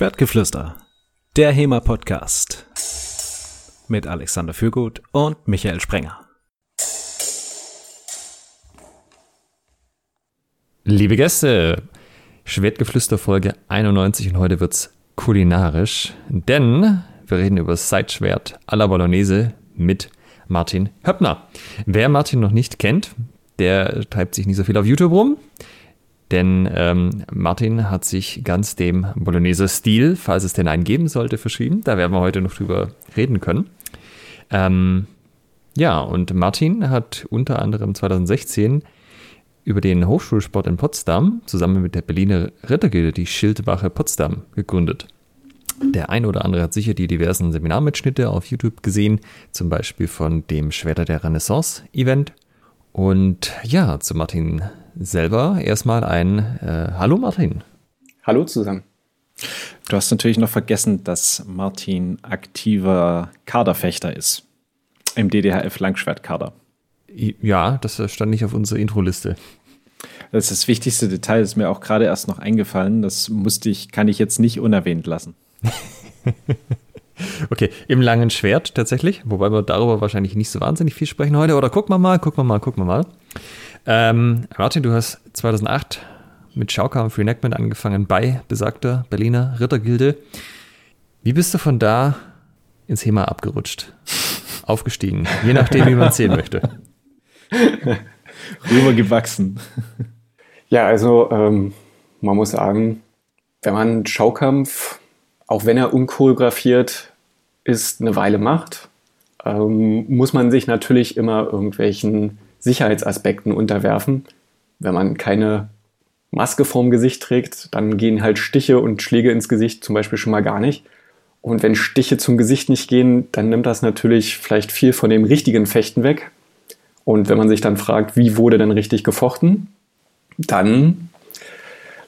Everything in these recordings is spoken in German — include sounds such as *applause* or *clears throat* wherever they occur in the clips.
Schwertgeflüster, der HEMA-Podcast mit Alexander Fürgut und Michael Sprenger. Liebe Gäste, Schwertgeflüster Folge 91 und heute wird's kulinarisch, denn wir reden über Seitschwert à la Bolognese mit Martin Höppner. Wer Martin noch nicht kennt, der treibt sich nicht so viel auf YouTube rum. Denn ähm, Martin hat sich ganz dem Bolognese-Stil, falls es denn einen geben sollte, verschrieben. Da werden wir heute noch drüber reden können. Ähm, ja, und Martin hat unter anderem 2016 über den Hochschulsport in Potsdam zusammen mit der Berliner Rittergilde die Schildwache Potsdam gegründet. Der ein oder andere hat sicher die diversen Seminarmitschnitte auf YouTube gesehen, zum Beispiel von dem Schwerter der Renaissance Event. Und ja, zu Martin selber erstmal ein äh, Hallo Martin. Hallo zusammen. Du hast natürlich noch vergessen, dass Martin aktiver Kaderfechter ist. Im DDHF Langschwertkader. Ja, das stand nicht auf unserer Intro-Liste. Das ist das wichtigste Detail, das ist mir auch gerade erst noch eingefallen. Das musste ich, kann ich jetzt nicht unerwähnt lassen. *laughs* okay, im langen Schwert tatsächlich, wobei wir darüber wahrscheinlich nicht so wahnsinnig viel sprechen heute. Oder gucken wir mal, gucken wir mal, gucken wir mal. Ähm, Martin, du hast 2008 mit Schaukampf Reenactment angefangen bei besagter Berliner Rittergilde. Wie bist du von da ins HEMA abgerutscht? Aufgestiegen, je nachdem, wie man sehen möchte. *laughs* Rübergewachsen. Ja, also ähm, man muss sagen, wenn man Schaukampf, auch wenn er unchoreografiert ist, eine Weile macht, ähm, muss man sich natürlich immer irgendwelchen Sicherheitsaspekten unterwerfen. Wenn man keine Maske vorm Gesicht trägt, dann gehen halt Stiche und Schläge ins Gesicht zum Beispiel schon mal gar nicht. Und wenn Stiche zum Gesicht nicht gehen, dann nimmt das natürlich vielleicht viel von dem richtigen Fechten weg. Und wenn man sich dann fragt, wie wurde denn richtig gefochten, dann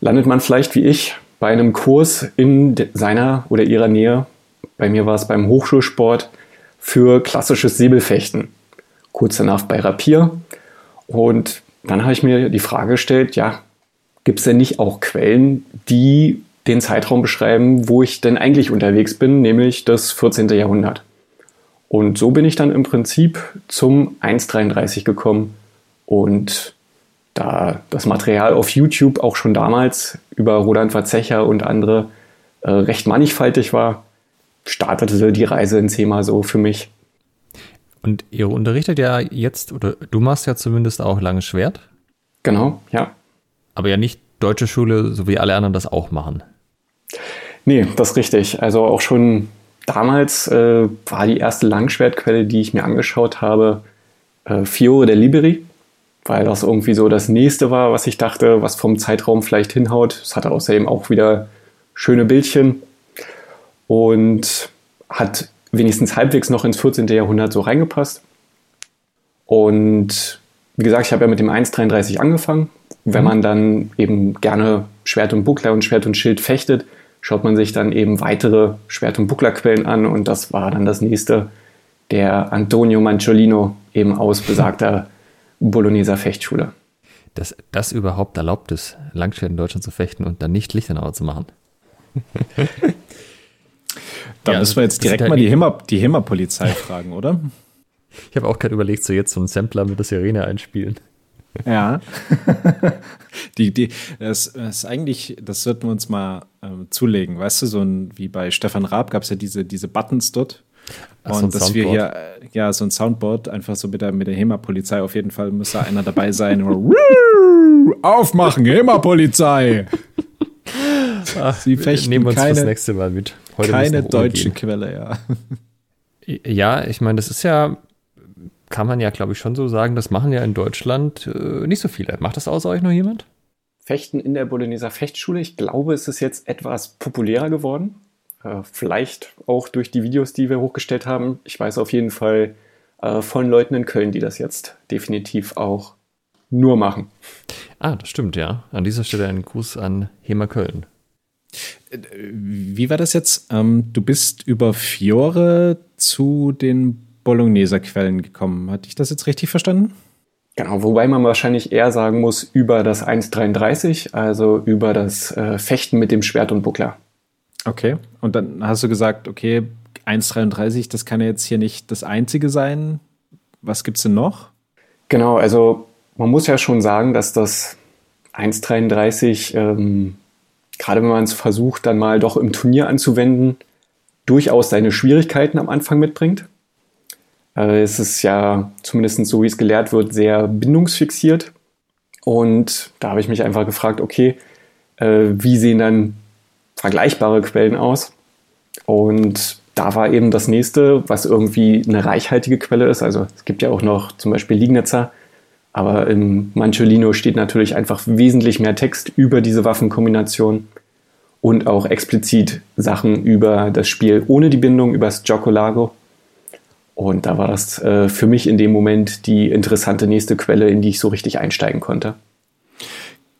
landet man vielleicht wie ich bei einem Kurs in seiner oder ihrer Nähe. Bei mir war es beim Hochschulsport für klassisches Säbelfechten kurz danach bei Rapier. Und dann habe ich mir die Frage gestellt, ja, gibt es denn nicht auch Quellen, die den Zeitraum beschreiben, wo ich denn eigentlich unterwegs bin, nämlich das 14. Jahrhundert. Und so bin ich dann im Prinzip zum 1.33 gekommen und da das Material auf YouTube auch schon damals über Roland Verzecher und andere äh, recht mannigfaltig war, startete die Reise ins Thema so für mich. Und ihr unterrichtet ja jetzt, oder du machst ja zumindest auch langes Schwert. Genau, ja. Aber ja nicht deutsche Schule, so wie alle anderen das auch machen. Nee, das ist richtig. Also auch schon damals äh, war die erste Langschwertquelle, die ich mir angeschaut habe, äh, Fiore der Liberi, weil das irgendwie so das nächste war, was ich dachte, was vom Zeitraum vielleicht hinhaut. Es hatte außerdem auch wieder schöne Bildchen und hat wenigstens halbwegs noch ins 14. Jahrhundert so reingepasst. Und wie gesagt, ich habe ja mit dem 1,33 angefangen. Wenn mhm. man dann eben gerne Schwert und Buckler und Schwert und Schild fechtet, schaut man sich dann eben weitere Schwert- und Bucklerquellen an und das war dann das nächste, der Antonio Manciolino eben aus besagter *laughs* Bologneser Fechtschule. Dass das überhaupt erlaubt ist, Langschwert in Deutschland zu fechten und dann nicht Lichtenauer zu machen. *laughs* Da ja, müssen wir jetzt direkt halt mal die HEMA, die HEMA-Polizei *laughs* fragen, oder? Ich habe auch gerade überlegt, so jetzt so einen Sampler mit der Sirene einspielen. Ja. *laughs* *laughs* die, die, das, ist eigentlich, das sollten wir uns mal ähm, zulegen. Weißt du, so ein, wie bei Stefan Raab gab es ja diese, diese Buttons dort. Ach, und so dass wir hier, äh, ja, so ein Soundboard, einfach so mit der, mit der HEMA-Polizei, auf jeden Fall muss da einer dabei sein. Aufmachen, HEMA-Polizei! Sie fechten nehmen uns keine, das nächste Mal mit. Heute keine deutsche gehen. Quelle, ja. Ja, ich meine, das ist ja, kann man ja, glaube ich, schon so sagen, das machen ja in Deutschland äh, nicht so viele. Macht das außer euch noch jemand? Fechten in der Bologneser Fechtschule. Ich glaube, es ist jetzt etwas populärer geworden. Äh, vielleicht auch durch die Videos, die wir hochgestellt haben. Ich weiß auf jeden Fall äh, von Leuten in Köln, die das jetzt definitiv auch nur machen. Ah, das stimmt, ja. An dieser Stelle ein Gruß an Hema Köln. Wie war das jetzt? Ähm, du bist über Fiore zu den Bologneser Quellen gekommen. Hatte ich das jetzt richtig verstanden? Genau, wobei man wahrscheinlich eher sagen muss, über das 1,33, also über das äh, Fechten mit dem Schwert und Buckler. Okay, und dann hast du gesagt, okay, 1,33, das kann ja jetzt hier nicht das einzige sein. Was gibt es denn noch? Genau, also man muss ja schon sagen, dass das 1,33, ähm, gerade wenn man es versucht, dann mal doch im Turnier anzuwenden, durchaus seine Schwierigkeiten am Anfang mitbringt. Äh, es ist ja, zumindest so wie es gelehrt wird, sehr bindungsfixiert. Und da habe ich mich einfach gefragt, okay, äh, wie sehen dann vergleichbare Quellen aus? Und da war eben das nächste, was irgendwie eine reichhaltige Quelle ist. Also es gibt ja auch noch zum Beispiel Lignitzer, aber im Manciolino steht natürlich einfach wesentlich mehr Text über diese Waffenkombination und auch explizit Sachen über das Spiel ohne die Bindung, über das Giocolago. Und da war das äh, für mich in dem Moment die interessante nächste Quelle, in die ich so richtig einsteigen konnte.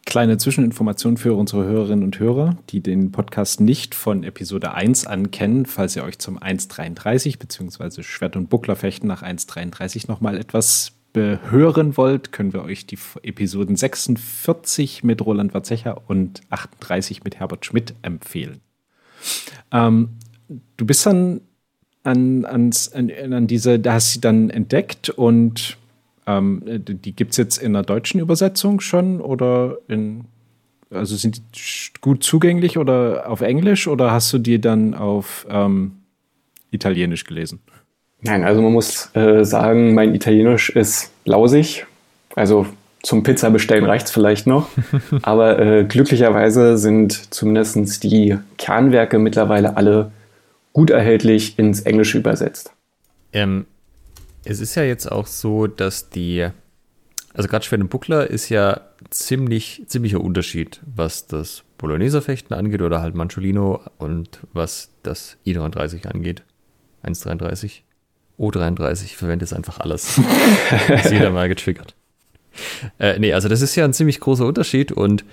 Kleine Zwischeninformation für unsere Hörerinnen und Hörer, die den Podcast nicht von Episode 1 an kennen, falls ihr euch zum 1.33 bzw. Schwert- und Bucklerfechten nach 1.33 nochmal etwas hören wollt, können wir euch die Episoden 46 mit Roland Warzecher und 38 mit Herbert Schmidt empfehlen. Ähm, du bist dann an, ans, an, an diese, da hast du sie dann entdeckt und ähm, die gibt es jetzt in der deutschen Übersetzung schon oder in, also sind die gut zugänglich oder auf Englisch oder hast du die dann auf ähm, Italienisch gelesen? Nein, also man muss äh, sagen, mein Italienisch ist lausig. Also zum Pizza bestellen reicht es vielleicht noch. *laughs* Aber äh, glücklicherweise sind zumindest die Kernwerke mittlerweile alle gut erhältlich ins Englische übersetzt. Ähm, es ist ja jetzt auch so, dass die, also gerade Schwert und Buckler ist ja ziemlich, ziemlicher Unterschied, was das Bologneser-Fechten angeht oder halt Manciolino und was das I33 angeht. 1,33. O33, ich verwende jetzt einfach alles. *laughs* ist jeder mal getriggert. Äh, nee, also das ist ja ein ziemlich großer Unterschied und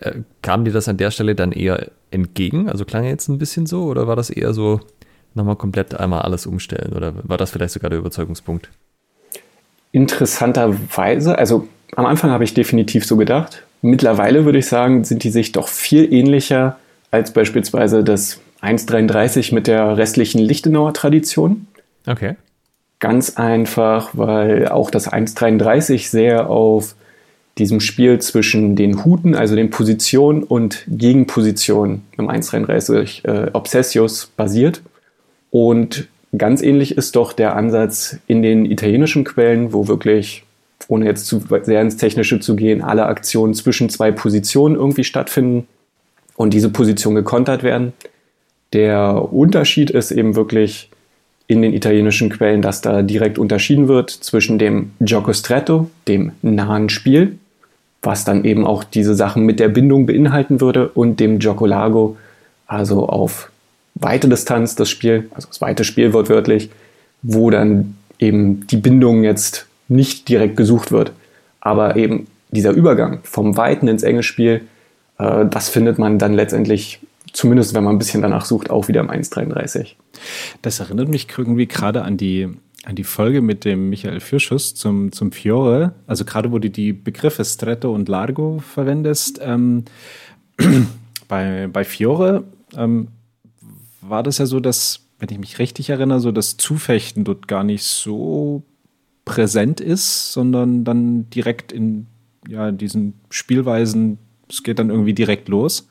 äh, kam dir das an der Stelle dann eher entgegen? Also klang jetzt ein bisschen so oder war das eher so, nochmal komplett einmal alles umstellen? Oder war das vielleicht sogar der Überzeugungspunkt? Interessanterweise, also am Anfang habe ich definitiv so gedacht. Mittlerweile würde ich sagen, sind die sich doch viel ähnlicher als beispielsweise das 1,33 mit der restlichen Lichtenauer Tradition. Okay. Ganz einfach, weil auch das 1,33 sehr auf diesem Spiel zwischen den Huten, also den Positionen und Gegenpositionen im 1,33 äh, Obsessios basiert. Und ganz ähnlich ist doch der Ansatz in den italienischen Quellen, wo wirklich, ohne jetzt zu sehr ins Technische zu gehen, alle Aktionen zwischen zwei Positionen irgendwie stattfinden und diese Positionen gekontert werden. Der Unterschied ist eben wirklich in den italienischen Quellen, dass da direkt unterschieden wird zwischen dem Gioco Stretto, dem nahen Spiel, was dann eben auch diese Sachen mit der Bindung beinhalten würde, und dem Gioco Lago, also auf weite Distanz das Spiel, also das weite Spiel wortwörtlich, wo dann eben die Bindung jetzt nicht direkt gesucht wird. Aber eben dieser Übergang vom Weiten ins enge Spiel, äh, das findet man dann letztendlich, zumindest wenn man ein bisschen danach sucht, auch wieder im 1.33. Das erinnert mich irgendwie gerade an die, an die Folge mit dem Michael Fürschuss zum, zum Fiore. Also gerade wo du die Begriffe Stretto und Largo verwendest. Ähm, *clears throat* bei, bei Fiore ähm, war das ja so, dass, wenn ich mich richtig erinnere, so das Zufechten dort gar nicht so präsent ist, sondern dann direkt in ja, diesen Spielweisen, es geht dann irgendwie direkt los.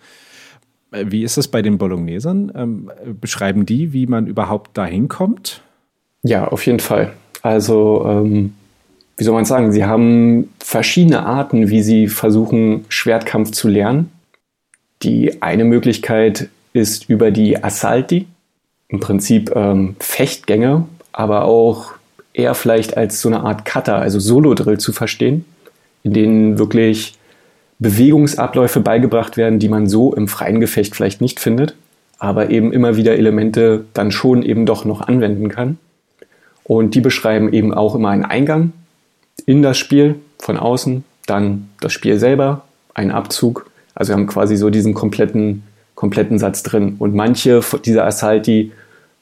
Wie ist das bei den Bolognesern? Ähm, beschreiben die, wie man überhaupt dahin kommt? Ja, auf jeden Fall. Also, ähm, wie soll man sagen, sie haben verschiedene Arten, wie sie versuchen, Schwertkampf zu lernen. Die eine Möglichkeit ist über die Assalti, im Prinzip ähm, Fechtgänge, aber auch eher vielleicht als so eine Art Cutter, also Solo-Drill zu verstehen, in denen wirklich Bewegungsabläufe beigebracht werden, die man so im freien Gefecht vielleicht nicht findet, aber eben immer wieder Elemente dann schon eben doch noch anwenden kann. Und die beschreiben eben auch immer einen Eingang in das Spiel von außen, dann das Spiel selber, einen Abzug. Also wir haben quasi so diesen kompletten kompletten Satz drin. Und manche dieser Assalti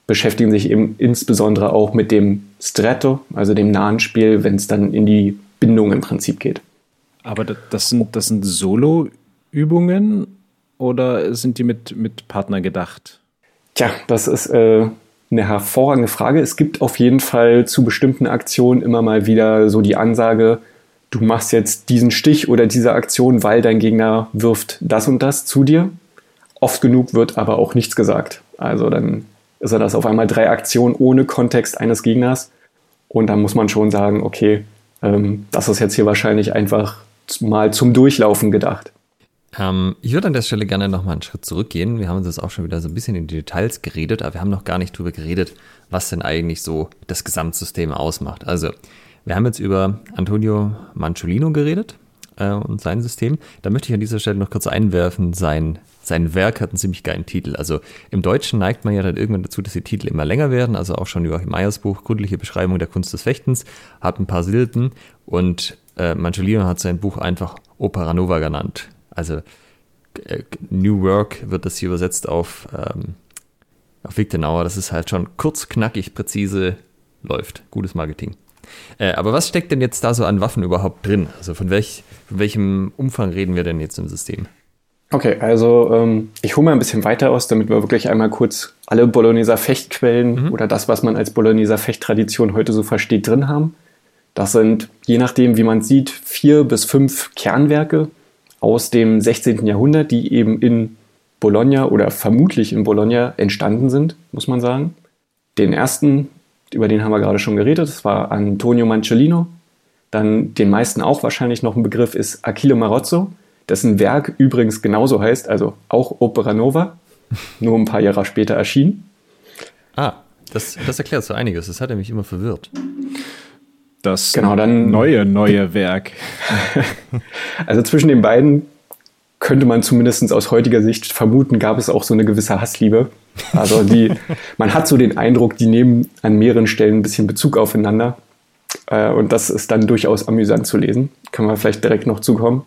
beschäftigen sich eben insbesondere auch mit dem Stretto, also dem nahen Spiel, wenn es dann in die Bindung im Prinzip geht. Aber das sind, das sind Solo-Übungen oder sind die mit, mit Partner gedacht? Tja, das ist äh, eine hervorragende Frage. Es gibt auf jeden Fall zu bestimmten Aktionen immer mal wieder so die Ansage, du machst jetzt diesen Stich oder diese Aktion, weil dein Gegner wirft das und das zu dir. Oft genug wird aber auch nichts gesagt. Also dann ist er das auf einmal drei Aktionen ohne Kontext eines Gegners. Und dann muss man schon sagen, okay, ähm, das ist jetzt hier wahrscheinlich einfach mal zum Durchlaufen gedacht. Ähm, ich würde an der Stelle gerne nochmal einen Schritt zurückgehen. Wir haben uns jetzt auch schon wieder so ein bisschen in die Details geredet, aber wir haben noch gar nicht drüber geredet, was denn eigentlich so das Gesamtsystem ausmacht. Also, wir haben jetzt über Antonio Manciolino geredet äh, und sein System. Da möchte ich an dieser Stelle noch kurz einwerfen, sein, sein Werk hat einen ziemlich geilen Titel. Also im Deutschen neigt man ja dann irgendwann dazu, dass die Titel immer länger werden. Also auch schon Joachim Meyers Buch, Gründliche Beschreibung der Kunst des Fechtens, hat ein paar Silben und äh, Manciolino hat sein Buch einfach Opera Nova genannt. Also äh, New Work wird das hier übersetzt auf, ähm, auf Wichtenauer. Das ist halt schon kurz, knackig, präzise läuft. Gutes Marketing. Äh, aber was steckt denn jetzt da so an Waffen überhaupt drin? Also von, welch, von welchem Umfang reden wir denn jetzt im System? Okay, also ähm, ich hole mal ein bisschen weiter aus, damit wir wirklich einmal kurz alle Bologneser Fechtquellen mhm. oder das, was man als Bologneser Fechttradition heute so versteht, drin haben. Das sind, je nachdem, wie man sieht, vier bis fünf Kernwerke aus dem 16. Jahrhundert, die eben in Bologna oder vermutlich in Bologna entstanden sind, muss man sagen. Den ersten, über den haben wir gerade schon geredet, das war Antonio Manciolino. Dann den meisten auch wahrscheinlich noch ein Begriff ist Achille Marozzo, dessen Werk übrigens genauso heißt, also auch Opera Nova, *laughs* nur ein paar Jahre später erschienen. Ah, das, das erklärt so einiges. Das hat er mich immer verwirrt. Das genau, dann, neue, neue Werk. *laughs* also zwischen den beiden könnte man zumindest aus heutiger Sicht vermuten, gab es auch so eine gewisse Hassliebe. Also die, *laughs* man hat so den Eindruck, die nehmen an mehreren Stellen ein bisschen Bezug aufeinander. Äh, und das ist dann durchaus amüsant zu lesen. Können wir vielleicht direkt noch zukommen.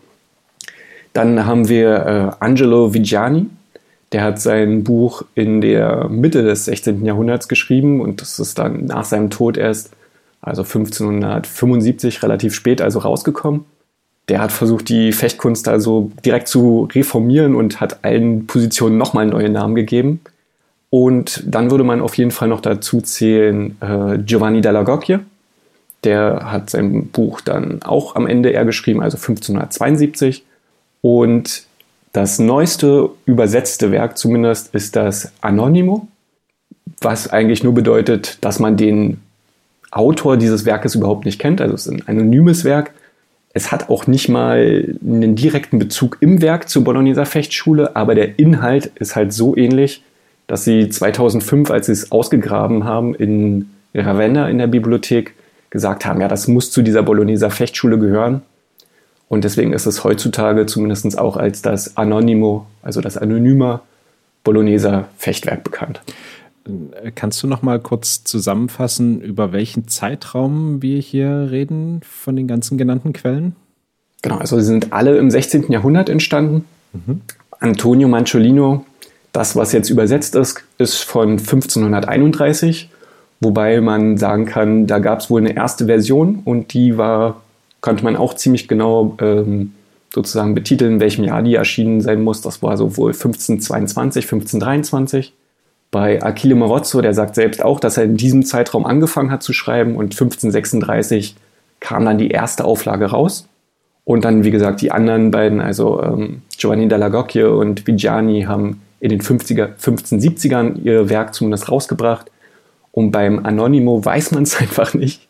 Dann haben wir äh, Angelo Vigiani. Der hat sein Buch in der Mitte des 16. Jahrhunderts geschrieben und das ist dann nach seinem Tod erst, also 1575, relativ spät also rausgekommen. Der hat versucht, die Fechtkunst also direkt zu reformieren und hat allen Positionen nochmal neue Namen gegeben. Und dann würde man auf jeden Fall noch dazu zählen äh, Giovanni della Gocchia. Der hat sein Buch dann auch am Ende eher geschrieben, also 1572. Und das neueste übersetzte Werk zumindest ist das Anonimo, was eigentlich nur bedeutet, dass man den Autor dieses Werkes überhaupt nicht kennt. Also es ist ein anonymes Werk. Es hat auch nicht mal einen direkten Bezug im Werk zur Bologneser Fechtschule, aber der Inhalt ist halt so ähnlich, dass sie 2005, als sie es ausgegraben haben in Ravenna in der Bibliothek, gesagt haben, ja, das muss zu dieser Bologneser Fechtschule gehören. Und deswegen ist es heutzutage zumindest auch als das Anonimo, also das anonyme Bologneser Fechtwerk bekannt. Kannst du noch mal kurz zusammenfassen, über welchen Zeitraum wir hier reden von den ganzen genannten Quellen? Genau, also sie sind alle im 16. Jahrhundert entstanden. Mhm. Antonio Manciolino das, was jetzt übersetzt ist, ist von 1531, wobei man sagen kann, da gab es wohl eine erste Version und die war, konnte man auch ziemlich genau ähm, sozusagen betiteln, in welchem Jahr die erschienen sein muss. Das war so wohl 1522, 1523. Bei Achille Marozzo, der sagt selbst auch, dass er in diesem Zeitraum angefangen hat zu schreiben und 1536 kam dann die erste Auflage raus. Und dann, wie gesagt, die anderen beiden, also ähm, Giovanni della Gocchia und Vigiani, haben in den 50er, 1570ern ihr Werk zumindest rausgebracht. Und beim Anonimo weiß man es *laughs* einfach nicht.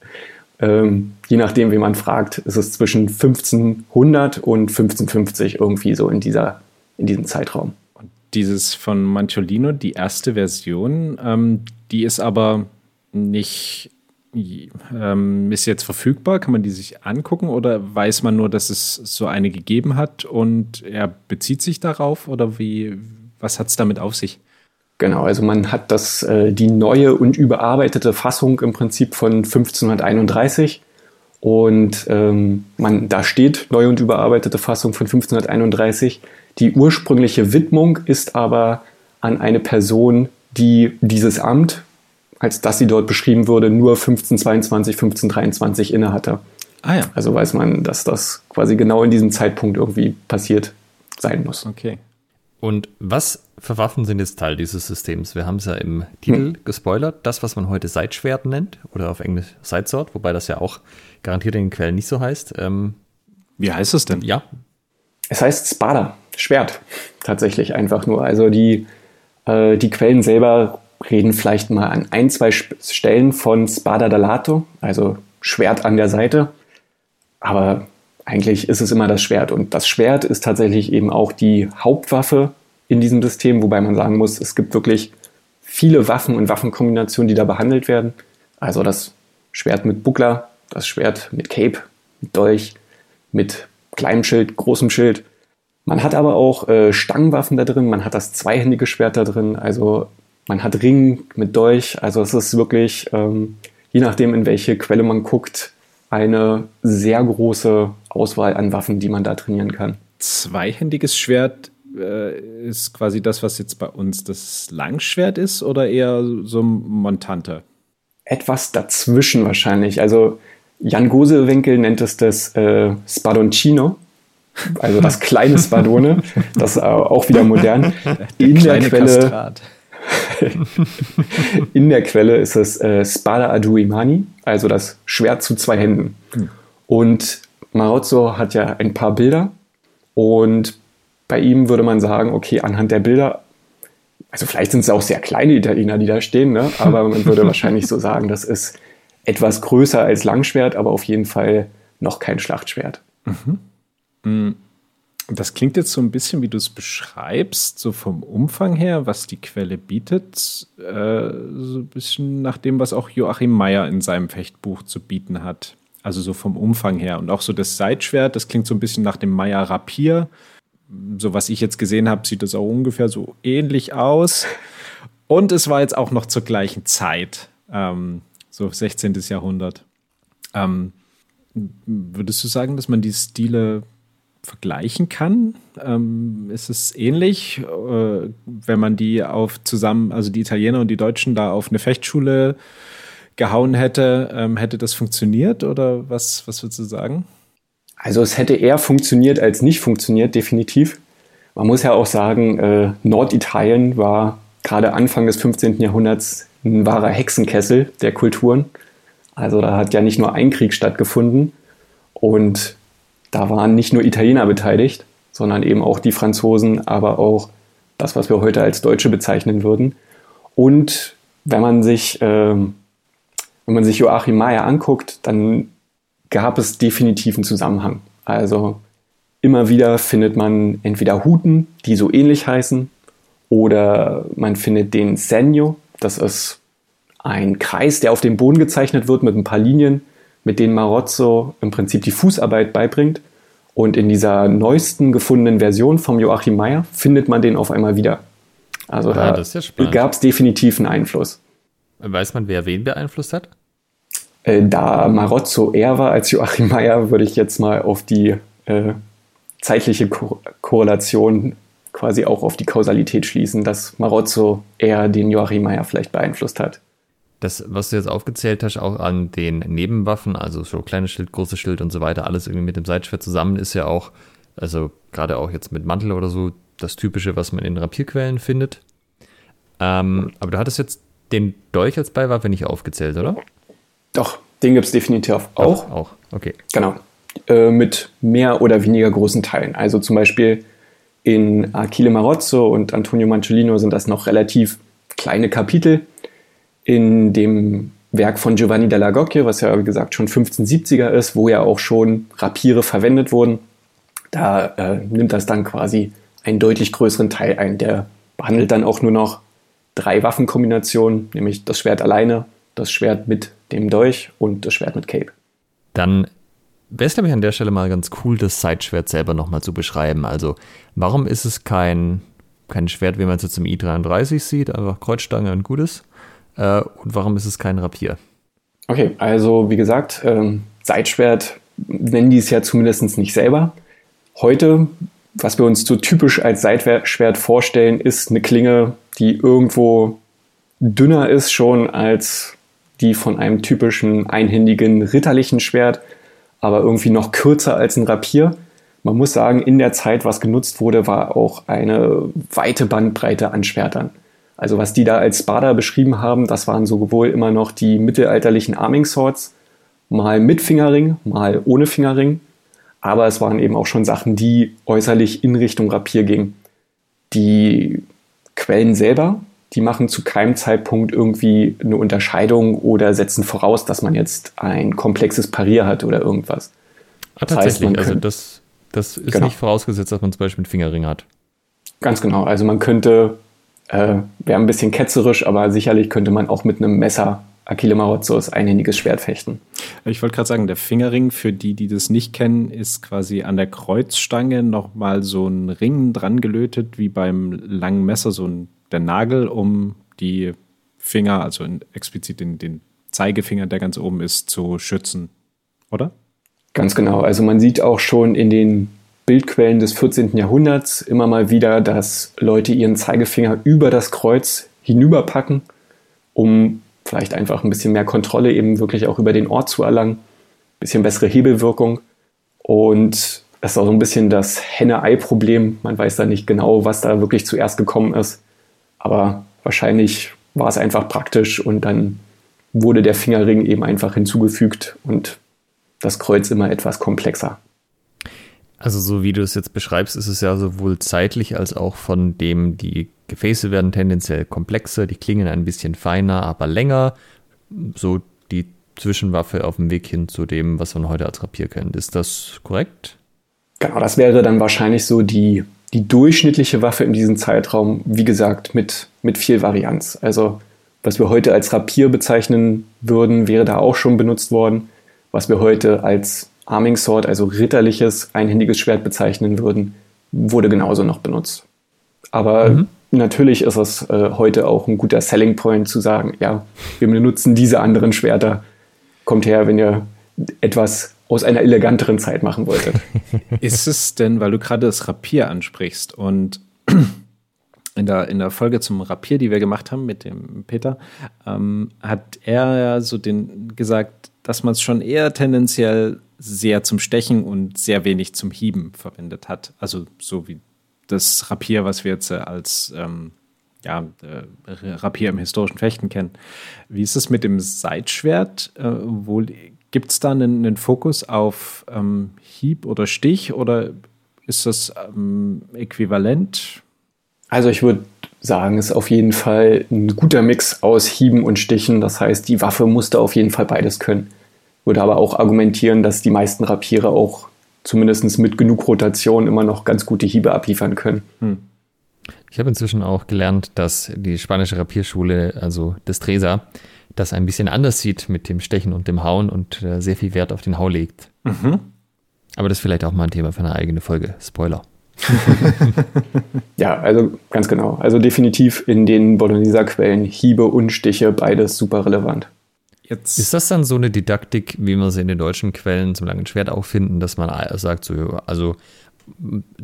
Ähm, je nachdem, wie man fragt, ist es zwischen 1500 und 1550 irgendwie so in, dieser, in diesem Zeitraum. Dieses von Manciolino, die erste Version, ähm, die ist aber nicht ähm, ist jetzt verfügbar? Kann man die sich angucken oder weiß man nur, dass es so eine gegeben hat und er bezieht sich darauf oder wie, was hat es damit auf sich? Genau, also man hat das, äh, die neue und überarbeitete Fassung im Prinzip von 1531 und ähm, man, da steht neue und überarbeitete Fassung von 1531. Die ursprüngliche Widmung ist aber an eine Person, die dieses Amt, als dass sie dort beschrieben wurde, nur 1522, 1523 innehatte. Ah ja. Also weiß man, dass das quasi genau in diesem Zeitpunkt irgendwie passiert sein muss. Okay. Und was für Waffen sind jetzt Teil dieses Systems? Wir haben es ja im Titel hm. gespoilert. Das, was man heute Seitschwert nennt oder auf Englisch Sidesword, wobei das ja auch garantiert in den Quellen nicht so heißt. Ähm, Wie heißt es denn? Ja. Es heißt Spada, Schwert, tatsächlich einfach nur. Also die, äh, die Quellen selber reden vielleicht mal an ein, zwei Stellen von Spada d'Alato, also Schwert an der Seite. Aber eigentlich ist es immer das Schwert. Und das Schwert ist tatsächlich eben auch die Hauptwaffe in diesem System, wobei man sagen muss, es gibt wirklich viele Waffen und Waffenkombinationen, die da behandelt werden. Also das Schwert mit Buckler, das Schwert mit Cape, mit Dolch, mit kleinem Schild, großem Schild. Man hat aber auch äh, Stangenwaffen da drin, man hat das zweihändige Schwert da drin, also man hat Ring mit Dolch. Also es ist wirklich, ähm, je nachdem, in welche Quelle man guckt, eine sehr große Auswahl an Waffen, die man da trainieren kann. Zweihändiges Schwert äh, ist quasi das, was jetzt bei uns das Langschwert ist oder eher so ein Montante? Etwas dazwischen wahrscheinlich. Also Jan Gosewinkel nennt es das äh, Spadoncino, also das kleine Spadone, das ist auch wieder modern. In der Quelle, *laughs* in der Quelle ist es äh, Spada Aduimani, also das Schwert zu zwei Händen. Hm. Und Marozzo hat ja ein paar Bilder und bei ihm würde man sagen, okay, anhand der Bilder, also vielleicht sind es auch sehr kleine Italiener, die da stehen, ne? aber man würde *laughs* wahrscheinlich so sagen, das ist etwas größer als Langschwert, aber auf jeden Fall noch kein Schlachtschwert. Mhm. Hm. Das klingt jetzt so ein bisschen, wie du es beschreibst, so vom Umfang her, was die Quelle bietet, äh, so ein bisschen nach dem, was auch Joachim Meyer in seinem Fechtbuch zu bieten hat. Also so vom Umfang her. Und auch so das Seitschwert, das klingt so ein bisschen nach dem Meyer Rapier. So was ich jetzt gesehen habe, sieht das auch ungefähr so ähnlich aus. Und es war jetzt auch noch zur gleichen Zeit, ähm, so 16. Jahrhundert. Ähm, würdest du sagen, dass man die Stile vergleichen kann? Ähm, ist es ähnlich, äh, wenn man die auf zusammen, also die Italiener und die Deutschen da auf eine Fechtschule gehauen hätte, ähm, hätte das funktioniert oder was, was würdest du sagen? Also es hätte eher funktioniert als nicht funktioniert, definitiv. Man muss ja auch sagen, äh, Norditalien war gerade Anfang des 15. Jahrhunderts ein wahrer Hexenkessel der Kulturen. Also da hat ja nicht nur ein Krieg stattgefunden und da waren nicht nur Italiener beteiligt, sondern eben auch die Franzosen, aber auch das, was wir heute als Deutsche bezeichnen würden. Und wenn man sich, ähm, wenn man sich Joachim Mayer anguckt, dann gab es definitiv einen Zusammenhang. Also immer wieder findet man entweder Huten, die so ähnlich heißen, oder man findet den Senio, das ist ein Kreis, der auf dem Boden gezeichnet wird mit ein paar Linien mit denen Marozzo im Prinzip die Fußarbeit beibringt. Und in dieser neuesten gefundenen Version vom Joachim Meyer findet man den auf einmal wieder. Also ah, da ja gab es definitiv einen Einfluss. Weiß man, wer wen beeinflusst hat? Äh, da Marozzo eher war als Joachim Meyer, würde ich jetzt mal auf die äh, zeitliche Ko Korrelation quasi auch auf die Kausalität schließen, dass Marozzo eher den Joachim Meyer vielleicht beeinflusst hat. Das, was du jetzt aufgezählt hast, auch an den Nebenwaffen, also so kleines Schild, großes Schild und so weiter, alles irgendwie mit dem Seitschwert zusammen, ist ja auch, also gerade auch jetzt mit Mantel oder so, das Typische, was man in Rapierquellen findet. Ähm, aber du hattest jetzt den Dolch als Beiwaffe nicht aufgezählt, oder? Doch, den gibt es definitiv auch. Doch, auch, okay. Genau. Äh, mit mehr oder weniger großen Teilen. Also zum Beispiel in Achille Marozzo und Antonio Mancellino sind das noch relativ kleine Kapitel in dem Werk von Giovanni della Gocchia, was ja wie gesagt schon 1570er ist, wo ja auch schon Rapiere verwendet wurden, da äh, nimmt das dann quasi einen deutlich größeren Teil ein. Der behandelt dann auch nur noch drei Waffenkombinationen, nämlich das Schwert alleine, das Schwert mit dem Dolch und das Schwert mit Cape. Dann wäre es, glaube ich, an der Stelle mal ganz cool, das Seitschwert selber nochmal zu beschreiben. Also, warum ist es kein, kein Schwert, wie man es jetzt im i33 sieht, einfach Kreuzstange und Gutes? Äh, und warum ist es kein Rapier? Okay, also wie gesagt, ähm, Seitschwert nennen die es ja zumindest nicht selber. Heute, was wir uns so typisch als Seitschwert vorstellen, ist eine Klinge, die irgendwo dünner ist schon als die von einem typischen einhändigen ritterlichen Schwert, aber irgendwie noch kürzer als ein Rapier. man muss sagen, in der Zeit, was genutzt wurde, war auch eine weite Bandbreite an Schwertern. Also was die da als Spada beschrieben haben, das waren sowohl immer noch die mittelalterlichen Arming Swords, mal mit Fingerring, mal ohne Fingerring. Aber es waren eben auch schon Sachen, die äußerlich in Richtung Rapier gingen. Die Quellen selber, die machen zu keinem Zeitpunkt irgendwie eine Unterscheidung oder setzen voraus, dass man jetzt ein komplexes Parier hat oder irgendwas. Ah, tatsächlich, heißt, also das, das ist genau. nicht vorausgesetzt, dass man zum Beispiel einen Fingerring hat. Ganz genau, also man könnte, äh, wäre ein bisschen ketzerisch, aber sicherlich könnte man auch mit einem Messer Achille Marozzos einhändiges Schwert fechten. Ich wollte gerade sagen, der Fingerring, für die, die das nicht kennen, ist quasi an der Kreuzstange nochmal so ein Ring dran gelötet, wie beim langen Messer, so ein, der Nagel, um die Finger, also in, explizit den, den Zeigefinger, der ganz oben ist, zu schützen, oder? Ganz genau. Also man sieht auch schon in den Bildquellen des 14. Jahrhunderts immer mal wieder, dass Leute ihren Zeigefinger über das Kreuz hinüberpacken, um vielleicht einfach ein bisschen mehr Kontrolle eben wirklich auch über den Ort zu erlangen, ein bisschen bessere Hebelwirkung. Und das ist auch so ein bisschen das Henne-Ei-Problem. Man weiß da nicht genau, was da wirklich zuerst gekommen ist. Aber wahrscheinlich war es einfach praktisch und dann wurde der Fingerring eben einfach hinzugefügt und das Kreuz immer etwas komplexer. Also so wie du es jetzt beschreibst, ist es ja sowohl zeitlich als auch von dem, die Gefäße werden tendenziell komplexer, die klingen ein bisschen feiner, aber länger. So die Zwischenwaffe auf dem Weg hin zu dem, was man heute als Rapier kennt. Ist das korrekt? Genau, das wäre dann wahrscheinlich so die, die durchschnittliche Waffe in diesem Zeitraum, wie gesagt, mit, mit viel Varianz. Also was wir heute als Rapier bezeichnen würden, wäre da auch schon benutzt worden. Was wir heute als Arming Sword, also ritterliches einhändiges Schwert bezeichnen würden, wurde genauso noch benutzt. Aber mhm. natürlich ist es äh, heute auch ein guter Selling Point zu sagen, ja, wir benutzen diese anderen Schwerter. Kommt her, wenn ihr etwas aus einer eleganteren Zeit machen wolltet. *laughs* Ist es denn, weil du gerade das Rapier ansprichst und *clears throat* in der, in der Folge zum Rapier, die wir gemacht haben mit dem Peter, ähm, hat er ja so den gesagt, dass man es schon eher tendenziell sehr zum Stechen und sehr wenig zum Hieben verwendet hat. Also so wie das Rapier, was wir jetzt äh, als ähm, ja, äh, Rapier im historischen Fechten kennen. Wie ist es mit dem Seitschwert? Äh, Gibt es da einen, einen, Fokus auf ähm, Hieb oder Stich oder ist das ähm, äquivalent? Also ich würde sagen, es ist auf jeden Fall ein guter Mix aus Hieben und Stichen. Das heißt, die Waffe musste auf jeden Fall beides können. Würde aber auch argumentieren, dass die meisten Rapiere auch zumindest mit genug Rotation immer noch ganz gute Hiebe abliefern können. Hm. Ich habe inzwischen auch gelernt, dass die spanische Rapierschule, also Destresa, das ein bisschen anders sieht mit dem Stechen und dem Hauen und äh, sehr viel Wert auf den Hau legt. Mhm. Aber das ist vielleicht auch mal ein Thema für eine eigene Folge. Spoiler. *laughs* ja, also ganz genau. Also definitiv in den Bologneser Quellen Hiebe und Stiche beides super relevant. Jetzt ist das dann so eine Didaktik, wie wir sie in den deutschen Quellen zum langen Schwert auch finden, dass man sagt, so, also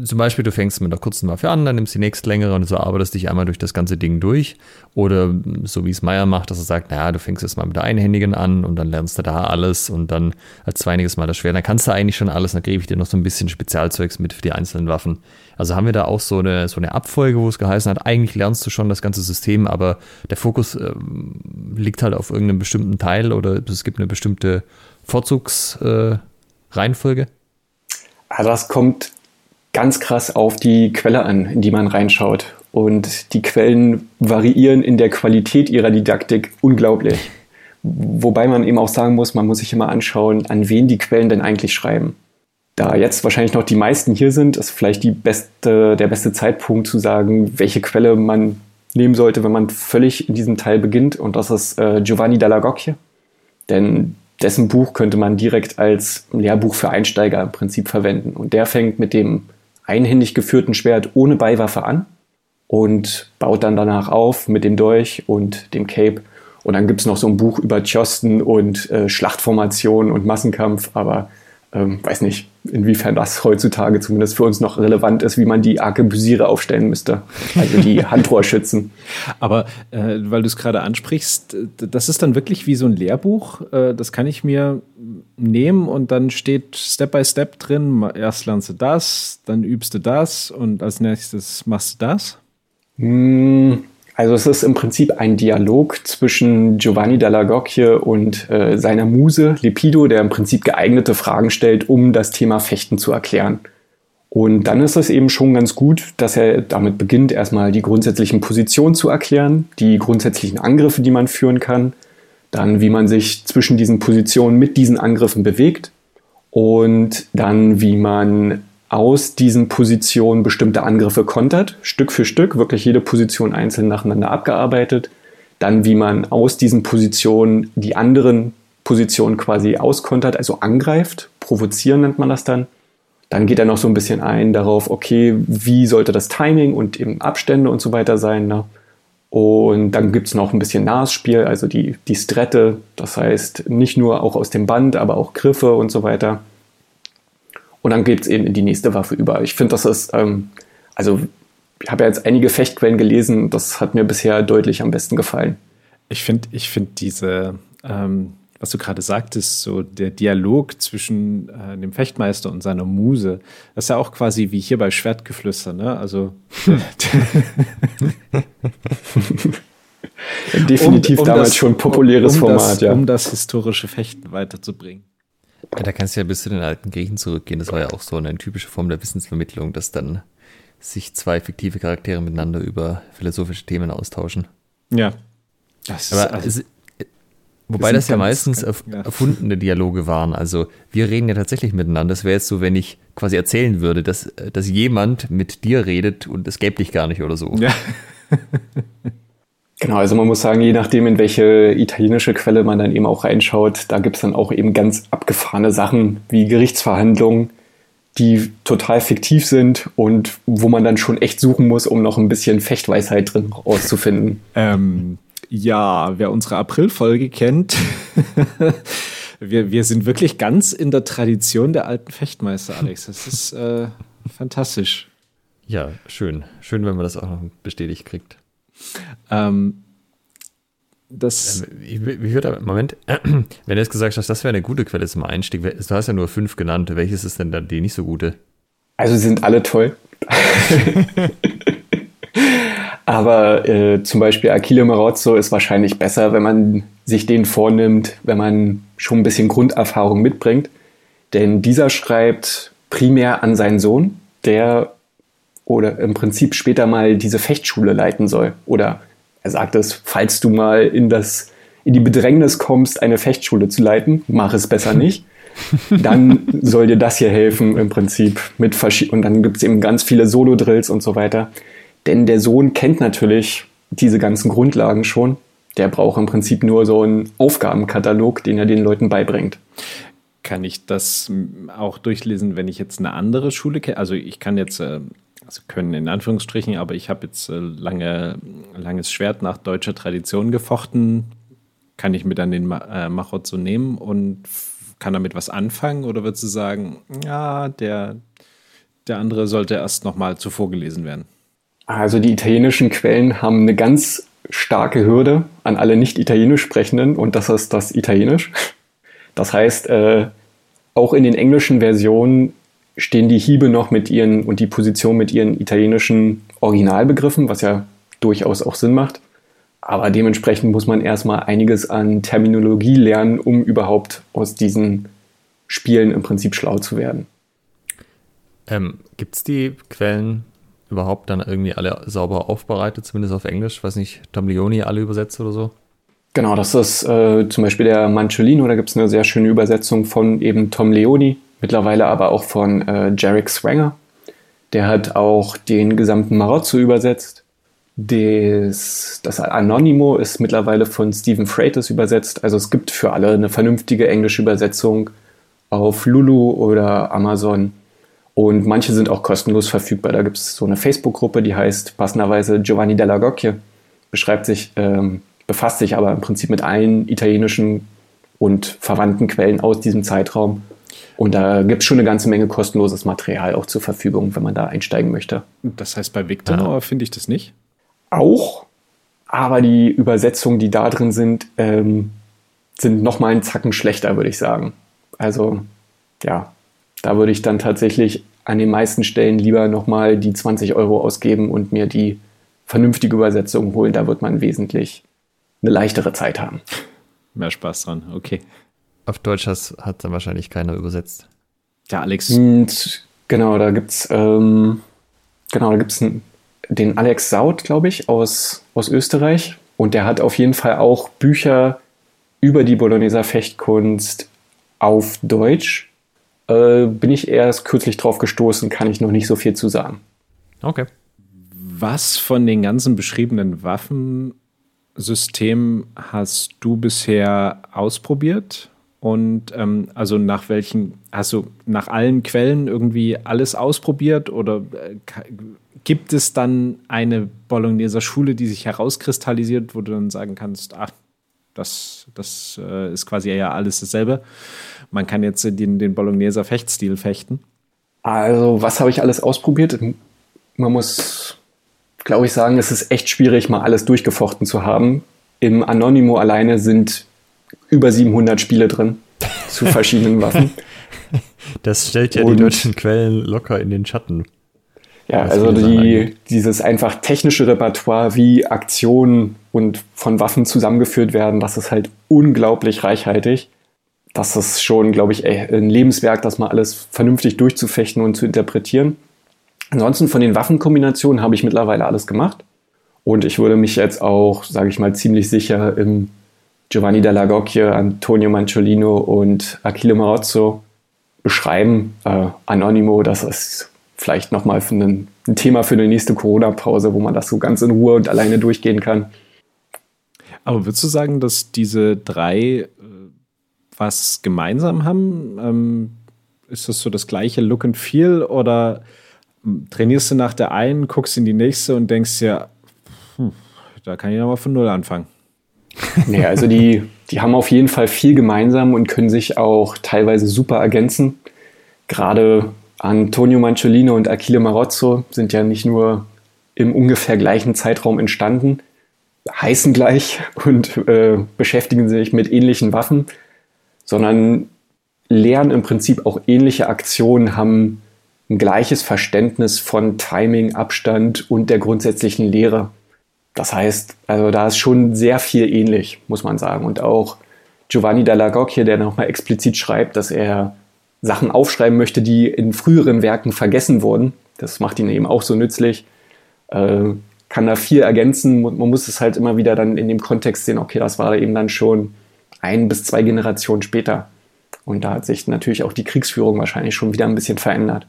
zum Beispiel, du fängst mit einer kurzen Waffe an, dann nimmst die nächste längere und so arbeitest dich einmal durch das ganze Ding durch. Oder so wie es Meier macht, dass er sagt, naja, du fängst jetzt mal mit der Einhändigen an und dann lernst du da alles und dann als zweiniges Mal das Schwert. Dann kannst du eigentlich schon alles, dann gebe ich dir noch so ein bisschen Spezialzeugs mit für die einzelnen Waffen. Also haben wir da auch so eine, so eine Abfolge, wo es geheißen hat, eigentlich lernst du schon das ganze System, aber der Fokus äh, liegt halt auf irgendeinem bestimmten Teil oder es gibt eine bestimmte Vorzugsreihenfolge? Äh, also das kommt ganz krass auf die Quelle an, in die man reinschaut. Und die Quellen variieren in der Qualität ihrer Didaktik unglaublich. Wobei man eben auch sagen muss, man muss sich immer anschauen, an wen die Quellen denn eigentlich schreiben. Da jetzt wahrscheinlich noch die meisten hier sind, ist vielleicht beste, der beste Zeitpunkt zu sagen, welche Quelle man nehmen sollte, wenn man völlig in diesem Teil beginnt. Und das ist äh, Giovanni dalla Gocchia. Denn dessen Buch könnte man direkt als Lehrbuch für Einsteiger im Prinzip verwenden. Und der fängt mit dem einhändig geführten Schwert ohne Beiwaffe an und baut dann danach auf mit dem Dolch und dem Cape. Und dann gibt es noch so ein Buch über Chosten und äh, Schlachtformation und Massenkampf, aber Ähm, weiß nicht, inwiefern das heutzutage zumindest für uns noch relevant ist, wie man die Arkebusiere aufstellen müsste. Also die *laughs* Handrohrschützen. Aber äh, weil du es gerade ansprichst, das ist dann wirklich wie so ein Lehrbuch. Äh, das kann ich mir nehmen und dann steht Step by Step drin, erst lernst du das, dann übst du das und als nächstes machst du das? Hm, also es ist im Prinzip ein Dialog zwischen Giovanni dalla Gocchie und äh, seiner Muse Lepido, der im Prinzip geeignete Fragen stellt, um das Thema Fechten zu erklären. Und dann ist es eben schon ganz gut, dass er damit beginnt, erstmal die grundsätzlichen Positionen zu erklären, die grundsätzlichen Angriffe, die man führen kann, dann wie man sich zwischen diesen Positionen mit diesen Angriffen bewegt und dann wie man aus diesen Positionen bestimmte Angriffe kontert, Stück für Stück, wirklich jede Position einzeln nacheinander abgearbeitet. Dann, wie man aus diesen Positionen die anderen Positionen quasi auskontert, also angreift, provozieren nennt man das dann. Dann geht er noch so ein bisschen ein darauf, okay, wie sollte das Timing und eben Abstände und so weiter sein. Ne? Und dann gibt es noch ein bisschen Nasspiel, also die, die Strette, das heißt nicht nur auch aus dem Band, aber auch Griffe und so weiter. Und dann geht es eben in die nächste Waffe über. Ich finde, das ist, ähm, also ich habe ja jetzt einige Fechtquellen gelesen, das hat mir bisher deutlich am besten gefallen. Ich finde, ich finde diese, ähm, was du gerade sagtest, so der Dialog zwischen äh, dem Fechtmeister und seiner Muse, das ist ja auch quasi wie hier bei Schwertgeflüster, ne? Also *laughs* definitiv um, um damals das, schon ein populäres um, Format, das, ja. Um das historische Fechten weiterzubringen. Da kannst du ja bis zu den alten Griechen zurückgehen. Das war ja auch so eine typische Form der Wissensvermittlung, dass dann sich zwei fiktive Charaktere miteinander über philosophische Themen austauschen. Ja. Das Aber also, es, wobei das ja meistens erf ja. *laughs* erfundene Dialoge waren. Also wir reden ja tatsächlich miteinander. Das wäre jetzt so, wenn ich quasi erzählen würde, dass, dass jemand mit dir redet und es gäbe dich gar nicht oder so. Ja. *laughs* Genau, also man muss sagen, je nachdem, in welche italienische Quelle man dann eben auch reinschaut, da gibt es dann auch eben ganz abgefahrene Sachen wie Gerichtsverhandlungen, die total fiktiv sind und wo man dann schon echt suchen muss, um noch ein bisschen Fechtweisheit drin rauszufinden. Ähm, ja, wer unsere Aprilfolge kennt, *laughs* wir, wir sind wirklich ganz in der Tradition der alten Fechtmeister, Alex. Das ist äh, fantastisch. Ja, schön. Schön, wenn man das auch noch bestätigt kriegt. Ähm, das. Ich, ich würde, Moment, *clears throat* wenn du jetzt gesagt hast, das wäre eine gute Quelle zum Einstieg, du hast ja nur fünf genannt. Welches ist denn dann die nicht so gute? Also sind alle toll. *laughs* Aber äh, zum Beispiel Achille Marozzo ist wahrscheinlich besser, wenn man sich den vornimmt, wenn man schon ein bisschen Grunderfahrung mitbringt. Denn dieser schreibt primär an seinen Sohn, der oder im Prinzip später mal diese Fechtschule leiten soll. Oder er sagt es, falls du mal in das in die Bedrängnis kommst, eine Fechtschule zu leiten, mach es besser nicht. *laughs* Dann soll dir das hier helfen im Prinzip mit und dann gibt es eben ganz viele Solo-Drills und so weiter. Denn der Sohn kennt natürlich diese ganzen Grundlagen schon. Der braucht im Prinzip nur so einen Aufgabenkatalog, den er den Leuten beibringt. Kann ich das auch durchlesen, wenn ich jetzt eine andere Schule kenne? Also ich kann jetzt äh, also können in Anführungsstrichen, aber ich habe jetzt äh, lange, langes Schwert nach deutscher Tradition gefochten. Kann ich mir dann den äh, Machot so nehmen und kann damit was anfangen? Oder würdest du sagen, ja, der, der andere sollte erst nochmal zuvor gelesen werden? Also die italienischen Quellen haben eine ganz starke Hürde an alle nicht italienisch sprechenden und das ist das Italienisch. Das heißt, äh, auch in den englischen Versionen stehen die Hiebe noch mit ihren und die Position mit ihren italienischen Originalbegriffen, was ja durchaus auch Sinn macht. Aber dementsprechend muss man erstmal einiges an Terminologie lernen, um überhaupt aus diesen Spielen im Prinzip schlau zu werden. Ähm, Gibt es die Quellen überhaupt dann irgendwie alle sauber aufbereitet, zumindest auf Englisch? Weiß nicht, Tom Leoni alle übersetzt oder so? Genau, das ist äh, zum Beispiel der Manciolino, da gibt es eine sehr schöne Übersetzung von eben Tom Leoni, mittlerweile aber auch von äh, Jarek Swanger. Der hat auch den gesamten Marozzo übersetzt. Des, das Anonimo ist mittlerweile von Stephen Freitas übersetzt. Also es gibt für alle eine vernünftige englische Übersetzung auf Lulu oder Amazon. Und manche sind auch kostenlos verfügbar. Da gibt es so eine Facebook-Gruppe, die heißt passenderweise Giovanni della Gocchie. Beschreibt sich, ähm, befasst sich aber im Prinzip mit allen italienischen und verwandten Quellen aus diesem Zeitraum Und da gibt es schon eine ganze Menge kostenloses Material auch zur Verfügung, wenn man da einsteigen möchte. Das heißt, bei Victor ah. finde ich das nicht? Auch, aber die Übersetzungen, die da drin sind, ähm, sind noch mal einen Zacken schlechter, würde ich sagen. Also ja, da würde ich dann tatsächlich an den meisten Stellen lieber noch mal die 20 Euro ausgeben und mir die vernünftige Übersetzung holen. Da wird man wesentlich eine leichtere Zeit haben. Mehr Spaß dran, okay. Auf Deutsch hat dann wahrscheinlich keiner übersetzt. Ja, Alex. Und genau, da gibt's ähm, genau, da gibt's den Alex Saut, glaube ich, aus, aus Österreich. Und der hat auf jeden Fall auch Bücher über die Bologneser Fechtkunst auf Deutsch. Äh, bin ich erst kürzlich drauf gestoßen, kann ich noch nicht so viel zu sagen. Okay. Was von den ganzen beschriebenen Waffensystemen hast du bisher ausprobiert? Und ähm, also nach welchen, hast du nach allen Quellen irgendwie alles ausprobiert oder äh, gibt es dann eine Bologneser Schule, die sich herauskristallisiert, wo du dann sagen kannst, ach, das, das äh, ist quasi ja alles dasselbe. Man kann jetzt den, den Bologneser Fechtstil fechten. Also, was habe ich alles ausprobiert? Man muss, glaube ich, sagen, es ist echt schwierig, mal alles durchgefochten zu haben. Im Anonymous alleine sind über 700 Spiele drin zu *laughs* verschiedenen Waffen. Das stellt ja Und, die deutschen Quellen locker in den Schatten. Ja, also die, dieses einfach technische Repertoire, wie Aktionen und von Waffen zusammengeführt werden, das ist halt unglaublich reichhaltig. Das ist schon, glaube ich, ein Lebenswerk, das mal alles vernünftig durchzufechten und zu interpretieren. Ansonsten von den Waffenkombinationen habe ich mittlerweile alles gemacht. Und ich würde mich jetzt auch, sage ich mal, ziemlich sicher im Giovanni Della Gocchia, Antonio Manciolino und Achille Marozzo beschreiben. Äh, Anonimo, das ist vielleicht nochmal ein, ein Thema für eine nächste Corona-Pause, wo man das so ganz in Ruhe und alleine durchgehen kann. Aber würdest du sagen, dass diese drei äh, was gemeinsam haben? Ähm, ist das so das gleiche Look and Feel oder hm, trainierst du nach der einen, guckst in die nächste und denkst ja, hm, da kann ich nochmal von Null anfangen? Nee, also die, die haben auf jeden Fall viel gemeinsam und können sich auch teilweise super ergänzen. Gerade Antonio Manciolino und Achille Marozzo sind ja nicht nur im ungefähr gleichen Zeitraum entstanden, heißen gleich *laughs* und äh, beschäftigen sich mit ähnlichen Waffen, sondern lernen im Prinzip auch ähnliche Aktionen, haben ein gleiches Verständnis von Timing, Abstand und der grundsätzlichen Lehre. Das heißt, also da ist schon sehr viel ähnlich, muss man sagen. Und auch Giovanni Dall'Agocchia, der nochmal explizit schreibt, dass er Sachen aufschreiben möchte, die in früheren Werken vergessen wurden. Das macht ihn eben auch so nützlich. Äh, kann da viel ergänzen. Man muss es halt immer wieder dann in dem Kontext sehen, okay, das war eben dann schon ein bis zwei Generationen später. Und da hat sich natürlich auch die Kriegsführung wahrscheinlich schon wieder ein bisschen verändert.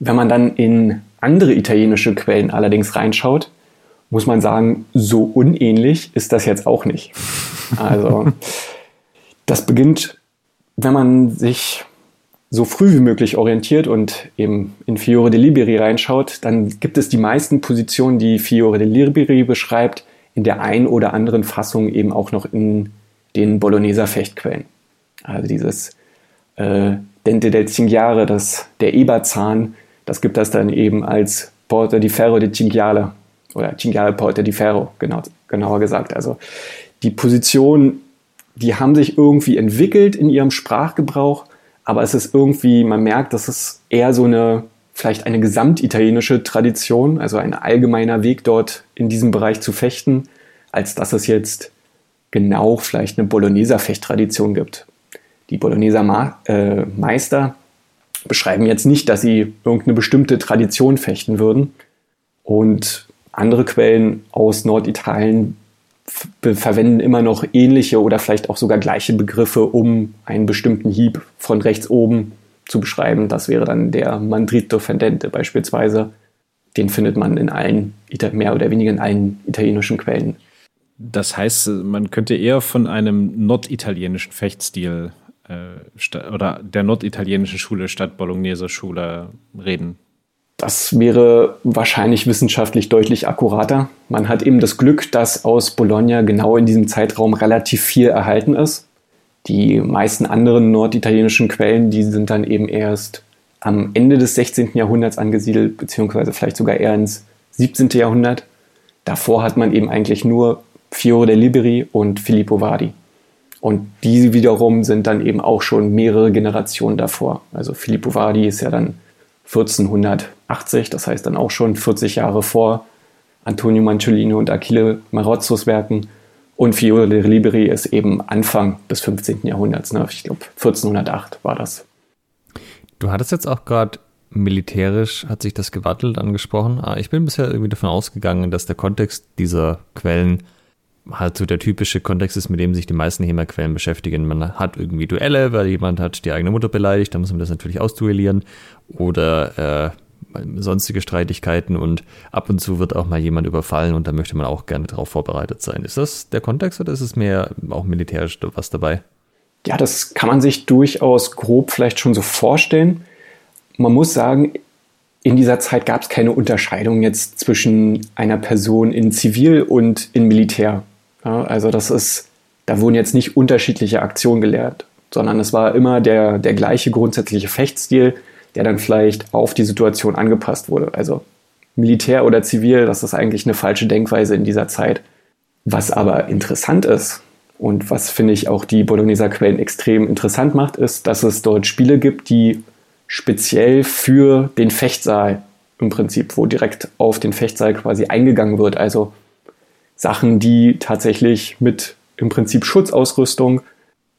Wenn man dann in andere italienische Quellen allerdings reinschaut, muss man sagen, so unähnlich ist das jetzt auch nicht. Also, das beginnt, wenn man sich so früh wie möglich orientiert und eben in Fiore de Liberi reinschaut, dann gibt es die meisten Positionen, die Fiore de Liberi beschreibt, in der einen oder anderen Fassung eben auch noch in den Bologneser Fechtquellen. Also dieses äh, Dente del Cinghiale, das, der Eberzahn, das gibt das dann eben als Porta di Ferro de Cinghiale oder Cinghiale Porta di Ferro, genau, genauer gesagt. Also die Positionen, die haben sich irgendwie entwickelt in ihrem Sprachgebrauch, aber es ist irgendwie, man merkt, das ist eher so eine, vielleicht eine gesamtitalienische Tradition, also ein allgemeiner Weg dort in diesem Bereich zu fechten, als dass es jetzt genau vielleicht eine Bologneser Fechttradition gibt. Die Bologneser Ma äh, Meister beschreiben jetzt nicht, dass sie irgendeine bestimmte Tradition fechten würden. Und andere Quellen aus Norditalien verwenden immer noch ähnliche oder vielleicht auch sogar gleiche Begriffe, um einen bestimmten Hieb von rechts oben zu beschreiben. Das wäre dann der Mandrito Fendente beispielsweise. Den findet man in allen, mehr oder weniger in allen italienischen Quellen. Das heißt, man könnte eher von einem norditalienischen Fechtstil äh, oder der norditalienischen Schule statt Bologneser Schule reden. Das wäre wahrscheinlich wissenschaftlich deutlich akkurater. Man hat eben das Glück, dass aus Bologna genau in diesem Zeitraum relativ viel erhalten ist. Die meisten anderen norditalienischen Quellen, die sind dann eben erst am Ende des 16. Jahrhunderts angesiedelt, beziehungsweise vielleicht sogar eher ins 17. Jahrhundert. Davor hat man eben eigentlich nur Fiore de Liberi und Filippo Vadi. Und die wiederum sind dann eben auch schon mehrere Generationen davor. Also Filippo Vadi ist ja dann 1480, das heißt dann auch schon 40 Jahre vor Antonio Manciolino und Achille Marozzos Werken. Und Fiore de Liberi ist eben Anfang des 15. Jahrhunderts. Ne? Ich glaube, 1408 war das. Du hattest jetzt auch gerade militärisch, hat sich das gewattelt angesprochen. Ah, ich bin bisher irgendwie davon ausgegangen, dass der Kontext dieser Quellen halt so der typische Kontext ist, mit dem sich die meisten HEMA-Quellen beschäftigen. Man hat irgendwie Duelle, weil jemand hat die eigene Mutter beleidigt, da muss man das natürlich ausduellieren. Oder äh, sonstige Streitigkeiten und ab und zu wird auch mal jemand überfallen und da möchte man auch gerne darauf vorbereitet sein. Ist das der Kontext oder ist es mehr auch militärisch was dabei? Ja, das kann man sich durchaus grob vielleicht schon so vorstellen. Man muss sagen, in dieser Zeit gab es keine Unterscheidung jetzt zwischen einer Person in Zivil und in Militär. Ja, also das ist, da wurden jetzt nicht unterschiedliche Aktionen gelehrt, sondern es war immer der, der gleiche grundsätzliche Fechtstil, der dann vielleicht auf die Situation angepasst wurde. Also Militär oder Zivil, das ist eigentlich eine falsche Denkweise in dieser Zeit. Was aber interessant ist und was finde ich auch die Bologneser Quellen extrem interessant macht, ist, dass es dort Spiele gibt, die speziell für den Fechtsaal im Prinzip, wo direkt auf den Fechtsaal quasi eingegangen wird. Also Sachen, die tatsächlich mit im Prinzip Schutzausrüstung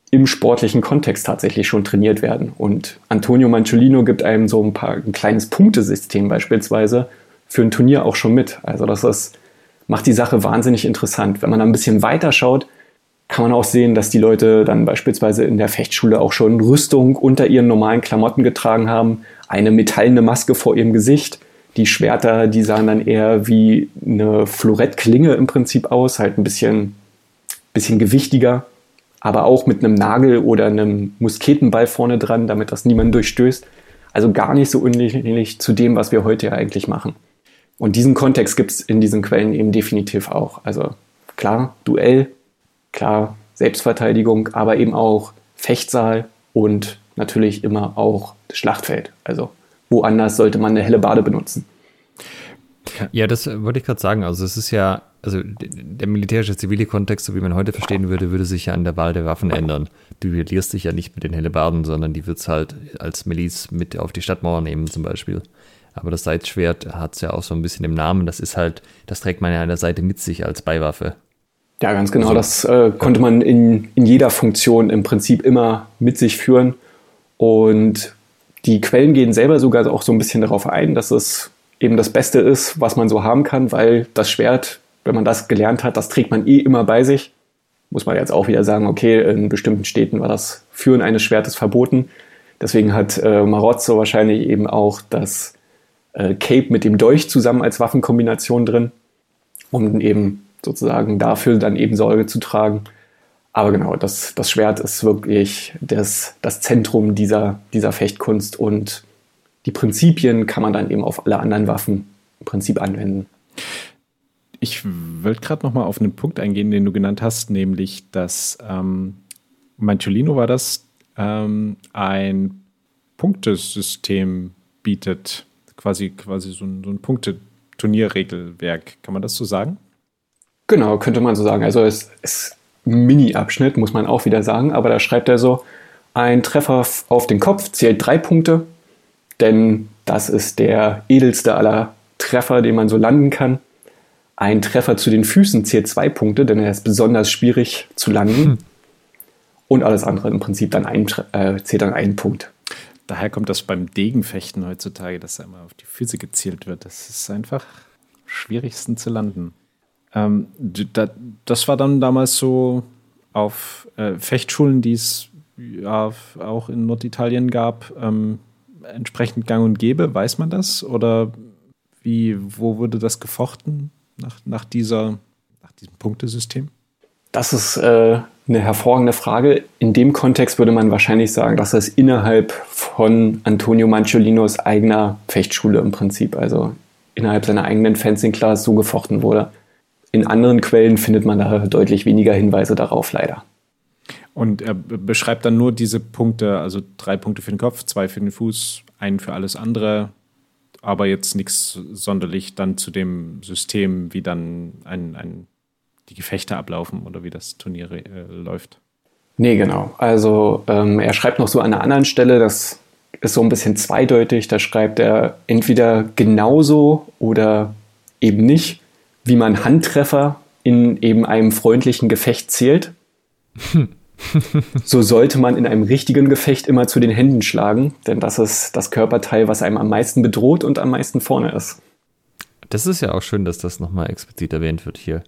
im sportlichen Kontext tatsächlich schon trainiert werden. Und Antonio Manciolino gibt einem so ein paar ein kleines Punktesystem beispielsweise für ein Turnier auch schon mit. Also das ist, macht die Sache wahnsinnig interessant. Wenn man ein bisschen weiter schaut, kann man auch sehen, dass die Leute dann beispielsweise in der Fechtschule auch schon Rüstung unter ihren normalen Klamotten getragen haben, eine metallene Maske vor ihrem Gesicht. Die Schwerter, die sahen dann eher wie eine Florettklinge im Prinzip aus, halt ein bisschen, bisschen gewichtiger aber auch mit einem Nagel oder einem Musketenball vorne dran, damit das niemand durchstößt. Also gar nicht so ähnlich zu dem, was wir heute ja eigentlich machen. Und diesen Kontext gibt es in diesen Quellen eben definitiv auch. Also klar, Duell, klar, Selbstverteidigung, aber eben auch Fechtsaal und natürlich immer auch das Schlachtfeld. Also woanders sollte man eine helle Bade benutzen. Ja, das wollte ich gerade sagen. Also es ist ja also der militärische zivile Kontext, so wie man heute verstehen würde, würde sich ja an der Wahl der Waffen ändern. Du duellierst dich ja nicht mit den Hellebarden, sondern die wird es halt als Miliz mit auf die Stadtmauer nehmen zum Beispiel. Aber das Seitschwert hat es ja auch so ein bisschen im Namen. Das ist halt, das trägt man ja an der Seite mit sich als Beiwaffe. Ja, ganz genau. Also, das äh, konnte man in, in jeder Funktion im Prinzip immer mit sich führen. Und die Quellen gehen selber sogar auch so ein bisschen darauf ein, dass es eben das Beste ist, was man so haben kann, weil das Schwert wenn man das gelernt hat, das trägt man eh immer bei sich. Muss man jetzt auch wieder sagen, okay, in bestimmten Städten war das Führen eines Schwertes verboten. Deswegen hat äh, Marozzo wahrscheinlich eben auch das äh, Cape mit dem Dolch zusammen als Waffenkombination drin, um eben sozusagen dafür dann eben Sorge zu tragen. Aber genau, das, das Schwert ist wirklich das, das Zentrum dieser, dieser Fechtkunst und die Prinzipien kann man dann eben auf alle anderen Waffen im Prinzip anwenden. Ich wollte gerade noch mal auf einen Punkt eingehen, den du genannt hast, nämlich, dass ähm, Manciolino war das, ähm, ein Punktesystem bietet, quasi, quasi so ein, so ein Punkteturnierregelwerk. Kann man das so sagen? Genau, könnte man so sagen. Also es ist Mini-Abschnitt, muss man auch wieder sagen, aber da schreibt er so, ein Treffer auf den Kopf zählt drei Punkte, denn das ist der edelste aller Treffer, den man so landen kann. Ein Treffer zu den Füßen zählt zwei Punkte, denn er ist besonders schwierig zu landen. Hm. Und alles andere im Prinzip dann ein, äh, zählt dann einen Punkt. Daher kommt das beim Degenfechten heutzutage, dass einmal auf die Füße gezielt wird. Das ist einfach schwierigsten zu landen. Ähm, da, das war dann damals so auf äh, Fechtschulen, die es ja auch in Norditalien gab, ähm, entsprechend gang und gäbe. Weiß man das? Oder wie, wo wurde das gefochten? nach, nach, dieser, nach diesem Punktesystem? Das ist äh, eine hervorragende Frage. In dem Kontext würde man wahrscheinlich sagen, dass es innerhalb von Antonio Manciolinos eigener Fechtschule im Prinzip, also innerhalb seiner eigenen Fencing Class so gefochten wurde. In anderen Quellen findet man da deutlich weniger Hinweise darauf, leider. Und er beschreibt dann nur diese Punkte, also drei Punkte für den Kopf, zwei für den Fuß, einen für alles andere, aber jetzt nichts sonderlich dann zu dem System, wie dann ein, ein, die Gefechte ablaufen oder wie das Turnier äh, läuft. Nee, genau. Also ähm, er schreibt noch so an einer anderen Stelle, das ist so ein bisschen zweideutig, da schreibt er entweder genauso oder eben nicht, wie man Handtreffer in eben einem freundlichen Gefecht zählt. *laughs* so sollte man in einem richtigen Gefecht immer zu den Händen schlagen, denn das ist das Körperteil, was einem am meisten bedroht und am meisten vorne ist. Das ist ja auch schön, dass das nochmal explizit erwähnt wird hier.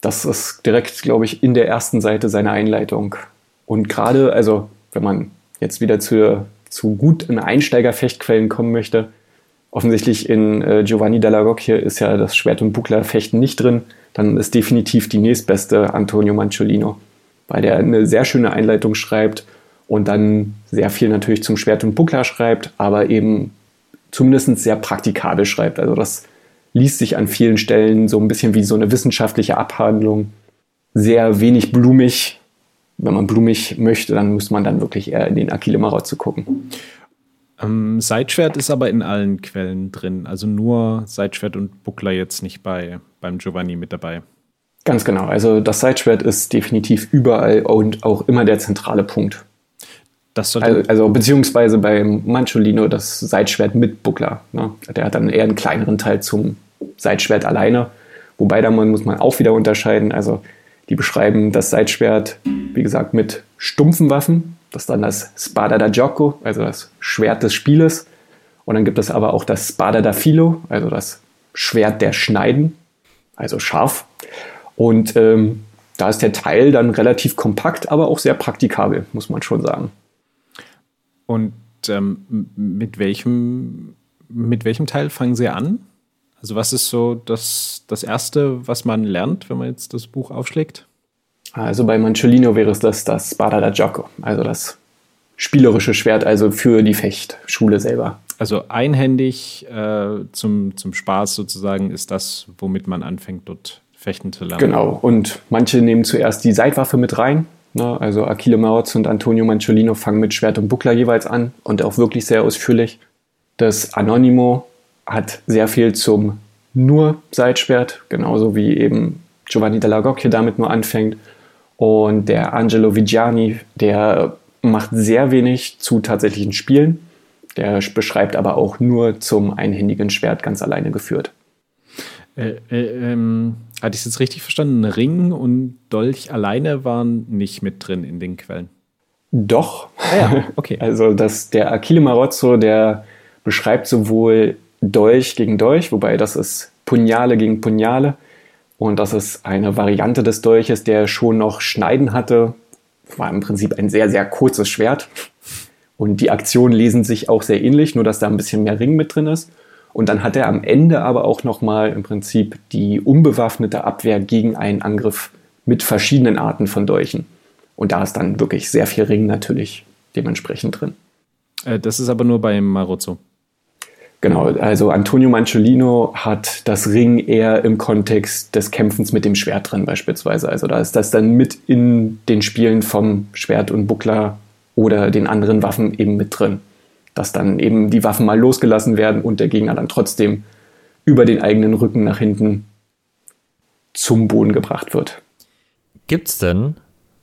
Das ist direkt, glaube ich, in der ersten Seite seiner Einleitung. Und gerade, also wenn man jetzt wieder zu, zu guten Einsteigerfechtquellen kommen möchte, offensichtlich in äh, Giovanni Della Rocchia ist ja das Schwert- und Bucklerfechten nicht drin, dann ist definitiv die nächstbeste Antonio Manciolino weil der eine sehr schöne Einleitung schreibt und dann sehr viel natürlich zum Schwert und Buckler schreibt, aber eben zumindest sehr praktikabel schreibt. Also das liest sich an vielen Stellen so ein bisschen wie so eine wissenschaftliche Abhandlung. Sehr wenig blumig. Wenn man blumig möchte, dann muss man dann wirklich eher in den Achille Marozzo gucken. Ähm, Seitschwert ist aber in allen Quellen drin. Also nur Seitschwert und Buckler jetzt nicht bei, beim Giovanni mit dabei. Ganz genau. Also das Sideschwert ist definitiv überall und auch immer der zentrale Punkt. also, also beziehungsweise beim Mancholino das Seitschwert mit Buckler. Ne? Der hat dann eher einen kleineren Teil zum Seitschwert alleine. Wobei da muss man auch wieder unterscheiden. Also die beschreiben das Seitschwert, wie gesagt, mit stumpfen Waffen. Das ist dann das Spada da Gioco, also das Schwert des Spieles. Und dann gibt es aber auch das Spada da Filo, also das Schwert der Schneiden, also scharf. Und ähm, da ist der Teil dann relativ kompakt, aber auch sehr praktikabel, muss man schon sagen. Und ähm, mit, welchem, mit welchem Teil fangen Sie an? Also was ist so das, das Erste, was man lernt, wenn man jetzt das Buch aufschlägt? Also bei Manciolino wäre es das, das Spada da Gioco, also das spielerische Schwert, also für die Fechtschule selber. Also einhändig äh, zum, zum Spaß sozusagen ist das, womit man anfängt, dort fechten zu lernen. Genau, und manche nehmen zuerst die Seitwaffe mit rein. Ne? Also Achille Mautz und Antonio Manciolino fangen mit Schwert und Buckler jeweils an und auch wirklich sehr ausführlich. Das Anonimo hat sehr viel zum nur Seitschwert, genauso wie eben Giovanni Della Gocchia damit nur anfängt. Und der Angelo Vigiani, der macht sehr wenig zu tatsächlichen Spielen. Der beschreibt aber auch nur zum einhändigen Schwert ganz alleine geführt. Äh, äh, ähm, hatte ich es jetzt richtig verstanden? Ring und Dolch alleine waren nicht mit drin in den Quellen. Doch. Ah ja, okay. *laughs* Also das, der Achille Marozzo, der beschreibt sowohl Dolch gegen Dolch, wobei das ist Pugnale gegen Pugnale. Und das ist eine Variante des Dolches, der schon noch Schneiden hatte. War im Prinzip ein sehr, sehr kurzes Schwert. Und die Aktionen lesen sich auch sehr ähnlich, nur dass da ein bisschen mehr Ring mit drin ist. Und dann hat er am Ende aber auch nochmal im Prinzip die unbewaffnete Abwehr gegen einen Angriff mit verschiedenen Arten von Dolchen. Und da ist dann wirklich sehr viel Ring natürlich dementsprechend drin. Äh, das ist aber nur beim Marozzo. Genau, also Antonio Manciolino hat das Ring eher im Kontext des Kämpfens mit dem Schwert drin beispielsweise. Also da ist das dann mit in den Spielen vom Schwert und Buckler oder den anderen Waffen eben mit drin dass dann eben die Waffen mal losgelassen werden und der Gegner dann trotzdem über den eigenen Rücken nach hinten zum Boden gebracht wird. Gibt es denn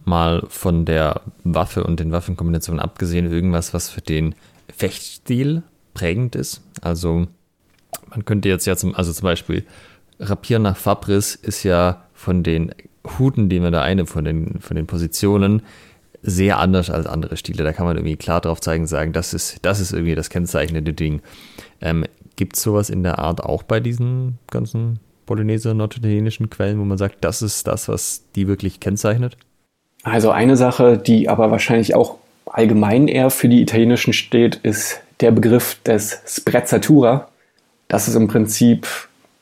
mal von der Waffe und den Waffenkombinationen abgesehen irgendwas, was für den Fechtstil prägend ist? Also man könnte jetzt ja zum, also zum Beispiel Rapier nach Fabris ist ja von den Huten, die man da eine von den, von den Positionen sehr anders als andere Stile. Da kann man irgendwie klar drauf zeigen, sagen, das ist, das ist irgendwie das kennzeichnende Ding. Ähm, Gibt es sowas in der Art auch bei diesen ganzen Polonaise norditalienischen Quellen, wo man sagt, das ist das, was die wirklich kennzeichnet? Also eine Sache, die aber wahrscheinlich auch allgemein eher für die italienischen steht, ist der Begriff des Sprezzatura. Das ist im Prinzip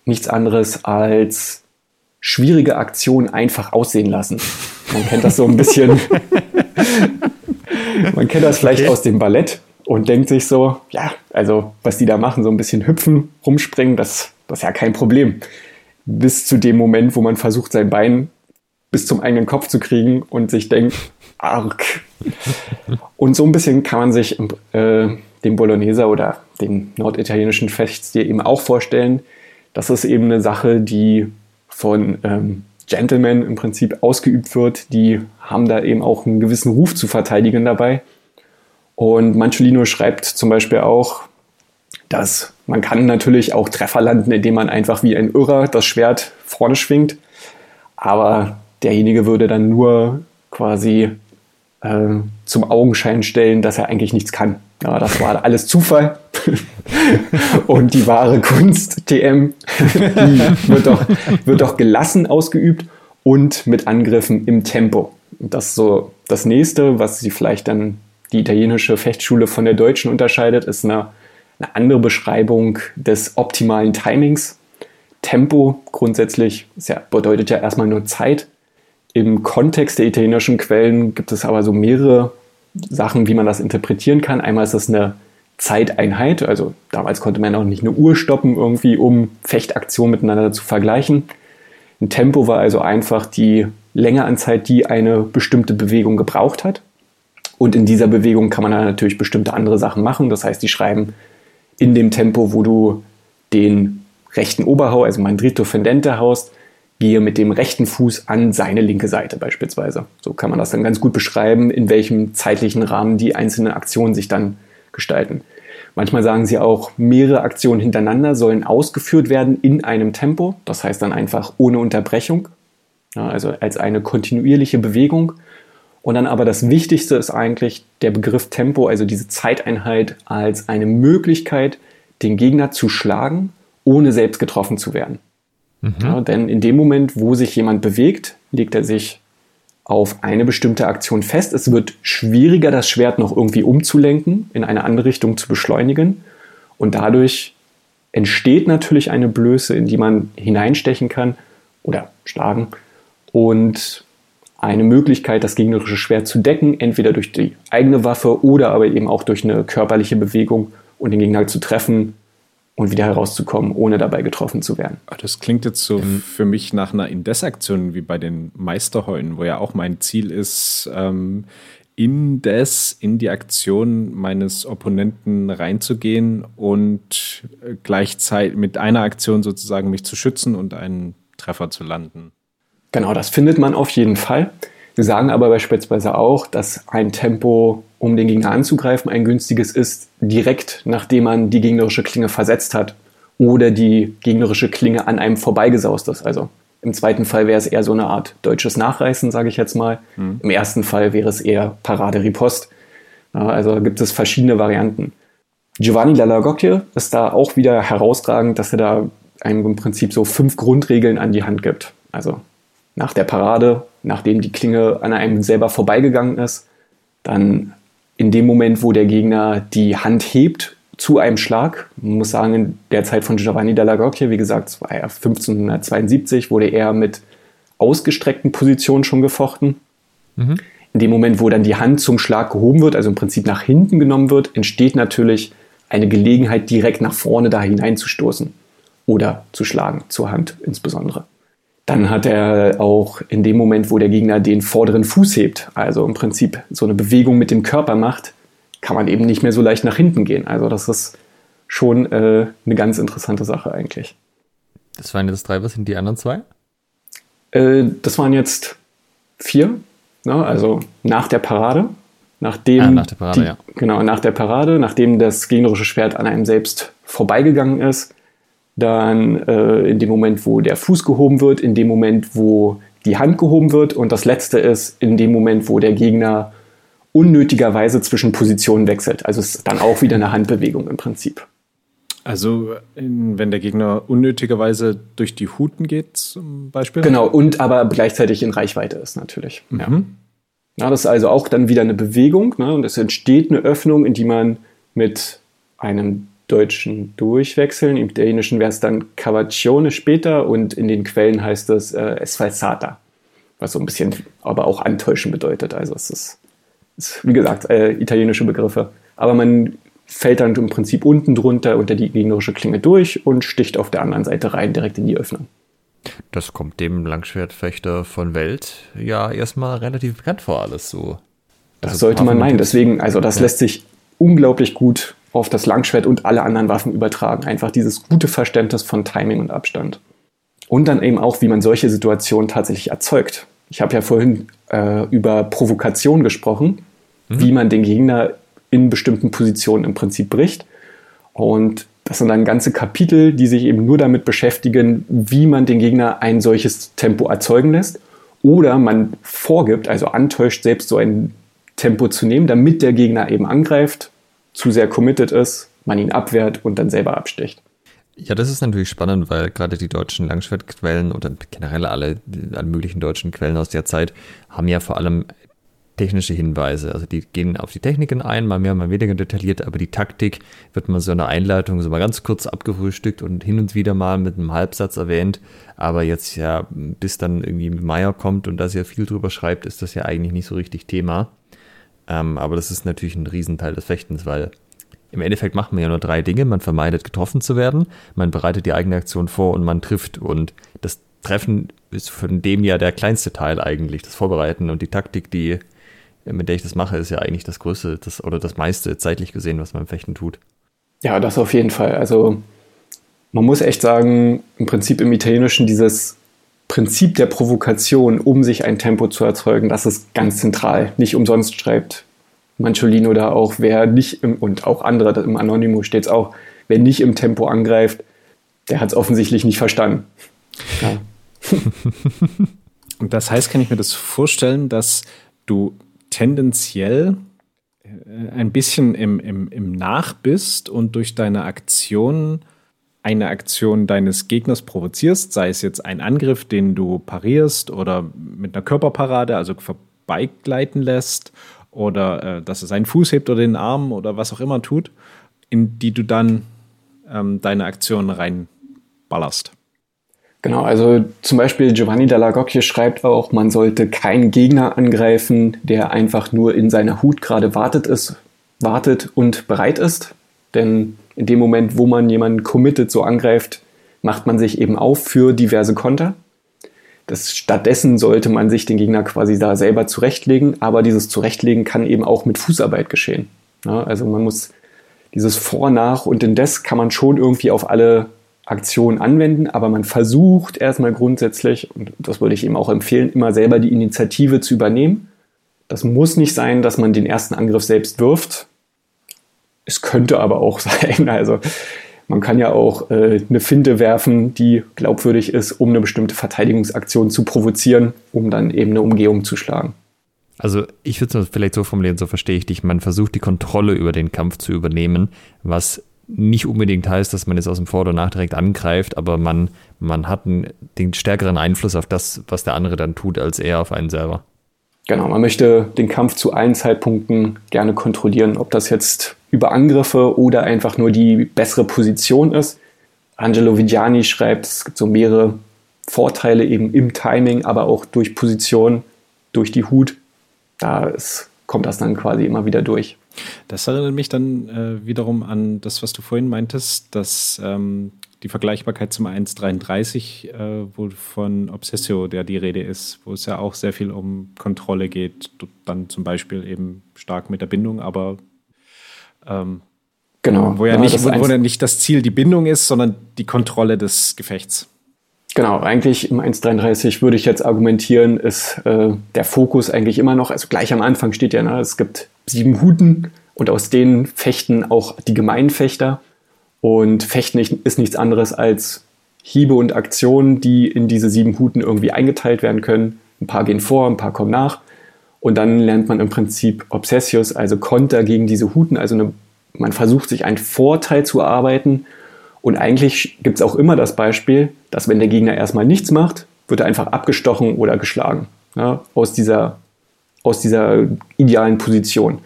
nichts anderes als schwierige Aktionen einfach aussehen lassen. Man kennt das so ein bisschen *laughs* Man kennt das vielleicht okay. aus dem Ballett und denkt sich so, ja, also was die da machen, so ein bisschen hüpfen, rumspringen, das, das ist ja kein Problem. Bis zu dem Moment, wo man versucht, sein Bein bis zum eigenen Kopf zu kriegen und sich denkt, arg. Und so ein bisschen kann man sich äh, den Bolognese oder den norditalienischen Feststil eben auch vorstellen. Das ist eben eine Sache, die von ähm, Gentlemen im Prinzip ausgeübt wird. Die haben da eben auch einen gewissen Ruf zu verteidigen dabei. Und Manciolino schreibt zum Beispiel auch, dass man kann natürlich auch Treffer landen, indem man einfach wie ein Irrer das Schwert vorne schwingt. Aber derjenige würde dann nur quasi äh, zum Augenschein stellen, dass er eigentlich nichts kann. Ja, das war alles Zufall. und die wahre Kunst, TM, die wird doch, wird doch gelassen ausgeübt und mit Angriffen im Tempo. Das ist so das nächste, was sie vielleicht dann die italienische Fechtschule von der deutschen unterscheidet, ist eine, eine andere Beschreibung des optimalen Timings. Tempo grundsätzlich ja, bedeutet ja erstmal nur Zeit. Im Kontext der italienischen Quellen gibt es aber so mehrere Sachen, wie man das interpretieren kann. Einmal ist das eine Zeiteinheit, also damals konnte man auch nicht eine Uhr stoppen, irgendwie, um Fechtaktionen miteinander zu vergleichen. Ein Tempo war also einfach die Länge an Zeit, die eine bestimmte Bewegung gebraucht hat. Und in dieser Bewegung kann man dann natürlich bestimmte andere Sachen machen. Das heißt, die schreiben in dem Tempo, wo du den rechten Oberhau, also mein Drito Fendente haust, gehe mit dem rechten Fuß an seine linke Seite beispielsweise. So kann man das dann ganz gut beschreiben, in welchem zeitlichen Rahmen die einzelnen Aktionen sich dann gestalten. Manchmal sagen sie auch, mehrere Aktionen hintereinander sollen ausgeführt werden in einem Tempo. Das heißt dann einfach ohne Unterbrechung. Ja, also als eine kontinuierliche Bewegung. Und dann aber das Wichtigste ist eigentlich der Begriff Tempo, also diese Zeiteinheit als eine Möglichkeit, den Gegner zu schlagen, ohne selbst getroffen zu werden. Mhm. Ja, denn in dem Moment, wo sich jemand bewegt, legt er sich auf eine bestimmte Aktion fest. Es wird schwieriger, das Schwert noch irgendwie umzulenken, in eine andere Richtung zu beschleunigen. Und dadurch entsteht natürlich eine Blöße, in die man hineinstechen kann oder schlagen. Und eine Möglichkeit, das gegnerische Schwert zu decken, entweder durch die eigene Waffe oder aber eben auch durch eine körperliche Bewegung und den Gegner zu treffen, und wieder herauszukommen, ohne dabei getroffen zu werden. Das klingt jetzt so für mich nach einer Indes-Aktion wie bei den Meisterheulen, wo ja auch mein Ziel ist, ähm, indes in die Aktion meines Opponenten reinzugehen und gleichzeitig mit einer Aktion sozusagen mich zu schützen und einen Treffer zu landen. Genau, das findet man auf jeden Fall. Wir sagen aber beispielsweise auch, dass ein Tempo, um den Gegner anzugreifen, ein günstiges ist, direkt nachdem man die gegnerische Klinge versetzt hat oder die gegnerische Klinge an einem vorbeigesaust ist. Also im zweiten Fall wäre es eher so eine Art deutsches Nachreißen, sage ich jetzt mal. Mhm. Im ersten Fall wäre es eher Parade-Ripost. Also gibt es verschiedene Varianten. Giovanni Dallagocchie ist da auch wieder herausragend, dass er da einem im Prinzip so fünf Grundregeln an die Hand gibt. Also nach der Parade, nachdem die Klinge an einem selber vorbeigegangen ist, dann in dem Moment, wo der Gegner die Hand hebt zu einem Schlag, man muss sagen, in der Zeit von Giovanni Della Gocchia, wie gesagt, es war ja 1572, wurde er mit ausgestreckten Positionen schon gefochten. Mhm. In dem Moment, wo dann die Hand zum Schlag gehoben wird, also im Prinzip nach hinten genommen wird, entsteht natürlich eine Gelegenheit, direkt nach vorne da hineinzustoßen oder zu schlagen, zur Hand insbesondere. Dann hat er auch in dem Moment, wo der Gegner den vorderen Fuß hebt, also im Prinzip so eine Bewegung mit dem Körper macht, kann man eben nicht mehr so leicht nach hinten gehen. Also das ist schon äh, eine ganz interessante Sache eigentlich. Das waren jetzt drei, was sind die anderen zwei? Äh, das waren jetzt vier, ne? also nach der Parade. Nachdem ah, nach der Parade, die, ja. Genau, nach der Parade, nachdem das gegnerische Schwert an einem selbst vorbeigegangen ist, dann äh, in dem Moment, wo der Fuß gehoben wird, in dem Moment, wo die Hand gehoben wird und das letzte ist in dem Moment, wo der Gegner unnötigerweise zwischen Positionen wechselt. Also es ist dann auch wieder eine Handbewegung im Prinzip. Also wenn der Gegner unnötigerweise durch die Huten geht zum Beispiel? Genau, und aber gleichzeitig in Reichweite ist natürlich. Mhm. Ja. ja. das ist also auch dann wieder eine Bewegung ne? und es entsteht eine Öffnung, in die man mit einem Deutschen durchwechseln. Im Dänischen wäre es dann Cavacione später und in den Quellen heißt es äh, Esfalsata, was so ein bisschen aber auch antäuschen bedeutet. Also es ist, ist wie gesagt, äh, italienische Begriffe. Aber man fällt dann im Prinzip unten drunter unter die gegnerische Klinge durch und sticht auf der anderen Seite rein, direkt in die Öffnung. Das kommt dem Langschwertfechter von Welt ja erstmal relativ bekannt vor, alles so. Das also sollte man meinen. Deswegen, also das ja. lässt sich unglaublich gut auf das Langschwert und alle anderen Waffen übertragen. Einfach dieses gute Verständnis von Timing und Abstand. Und dann eben auch, wie man solche Situationen tatsächlich erzeugt. Ich habe ja vorhin äh, über Provokation gesprochen, mhm. wie man den Gegner in bestimmten Positionen im Prinzip bricht. Und das sind dann ganze Kapitel, die sich eben nur damit beschäftigen, wie man den Gegner ein solches Tempo erzeugen lässt. Oder man vorgibt, also antäuscht, selbst so ein Tempo zu nehmen, damit der Gegner eben angreift, zu sehr committed ist, man ihn abwehrt und dann selber absticht. Ja, das ist natürlich spannend, weil gerade die deutschen Langschwertquellen oder generell alle, alle möglichen deutschen Quellen aus der Zeit haben ja vor allem technische Hinweise. Also die gehen auf die Techniken ein, mal mehr, mal weniger detailliert, aber die Taktik wird mal so in der Einleitung so mal ganz kurz abgefrühstückt und hin und wieder mal mit einem Halbsatz erwähnt. Aber jetzt ja, bis dann irgendwie Meier kommt und da sehr viel drüber schreibt, ist das ja eigentlich nicht so richtig Thema. Ähm, aber das ist natürlich ein Riesenteil des Fechtens, weil im Endeffekt macht man ja nur drei Dinge. Man vermeidet, getroffen zu werden, man bereitet die eigene Aktion vor und man trifft. Und das Treffen ist von dem ja der kleinste Teil eigentlich, das Vorbereiten und die Taktik, die mit der ich das mache, ist ja eigentlich das Größte das, oder das meiste zeitlich gesehen, was man im Fechten tut. Ja, das auf jeden Fall. Also man muss echt sagen, im Prinzip im Italienischen dieses Prinzip der Provokation, um sich ein Tempo zu erzeugen, das ist ganz zentral. Nicht umsonst schreibt Manciolino da auch, wer nicht im, und auch andere, im Anonymous steht es auch, wer nicht im Tempo angreift, der hat es offensichtlich nicht verstanden. Ja. *laughs* und das heißt, kann ich mir das vorstellen, dass du tendenziell äh, ein bisschen im, im, im Nach bist und durch deine Aktion eine Aktion deines Gegners provozierst, sei es jetzt ein Angriff, den du parierst oder mit einer Körperparade, also vorbeigleiten lässt oder äh, dass es einen Fuß hebt oder den Arm oder was auch immer tut, in die du dann ähm, deine Aktion reinballerst. Genau, also zum Beispiel Giovanni Dalla Gocchia schreibt auch, man sollte keinen Gegner angreifen, der einfach nur in seiner Hut gerade wartet ist, wartet und bereit ist. Denn in dem Moment, wo man jemanden committed so angreift, macht man sich eben auf für diverse Konter. Das, stattdessen sollte man sich den Gegner quasi da selber zurechtlegen, aber dieses Zurechtlegen kann eben auch mit Fußarbeit geschehen. Ja, also man muss dieses Vor, Nach und Indes kann man schon irgendwie auf alle Aktion anwenden, aber man versucht erstmal grundsätzlich, und das würde ich ihm auch empfehlen, immer selber die Initiative zu übernehmen. Das muss nicht sein, dass man den ersten Angriff selbst wirft. Es könnte aber auch *laughs* sein, also man kann ja auch äh, eine Finte werfen, die glaubwürdig ist, um eine bestimmte Verteidigungsaktion zu provozieren, um dann eben eine Umgehung zu schlagen. Also ich würde es vielleicht so formulieren, so verstehe ich dich, man versucht die Kontrolle über den Kampf zu übernehmen, was nicht unbedingt heißt, dass man jetzt aus dem Vor- oder Nach direkt angreift, aber man, man hat einen, den stärkeren Einfluss auf das, was der andere dann tut, als er auf einen selber. Genau, man möchte den Kampf zu allen Zeitpunkten gerne kontrollieren, ob das jetzt über Angriffe oder einfach nur die bessere Position ist. Angelo Vigiani schreibt, es gibt so mehrere Vorteile eben im Timing, aber auch durch Position, durch die Hut. Da ist, kommt das dann quasi immer wieder durch. Das erinnert mich dann äh, wiederum an das, was du vorhin meintest, dass ähm, die Vergleichbarkeit zum 1.33, äh, wo von Obsessio der die Rede ist, wo es ja auch sehr viel um Kontrolle geht, dann zum Beispiel eben stark mit der Bindung, aber ähm, genau, wo ja, ja nicht, wo, wo ja nicht das Ziel die Bindung ist, sondern die Kontrolle des Gefechts. Genau, eigentlich im 1.33 würde ich jetzt argumentieren, ist äh, der Fokus eigentlich immer noch, also gleich am Anfang steht ja, ne, es gibt sieben Huten und aus denen fechten auch die Gemeinfechter. Und Fechten ist nichts anderes als Hiebe und Aktionen, die in diese sieben Huten irgendwie eingeteilt werden können. Ein paar gehen vor, ein paar kommen nach. Und dann lernt man im Prinzip Obsessius, also Konter gegen diese Huten. Also eine, man versucht sich einen Vorteil zu erarbeiten. Und eigentlich gibt es auch immer das Beispiel, dass wenn der Gegner erstmal nichts macht, wird er einfach abgestochen oder geschlagen. Ja, aus dieser aus dieser idealen Position.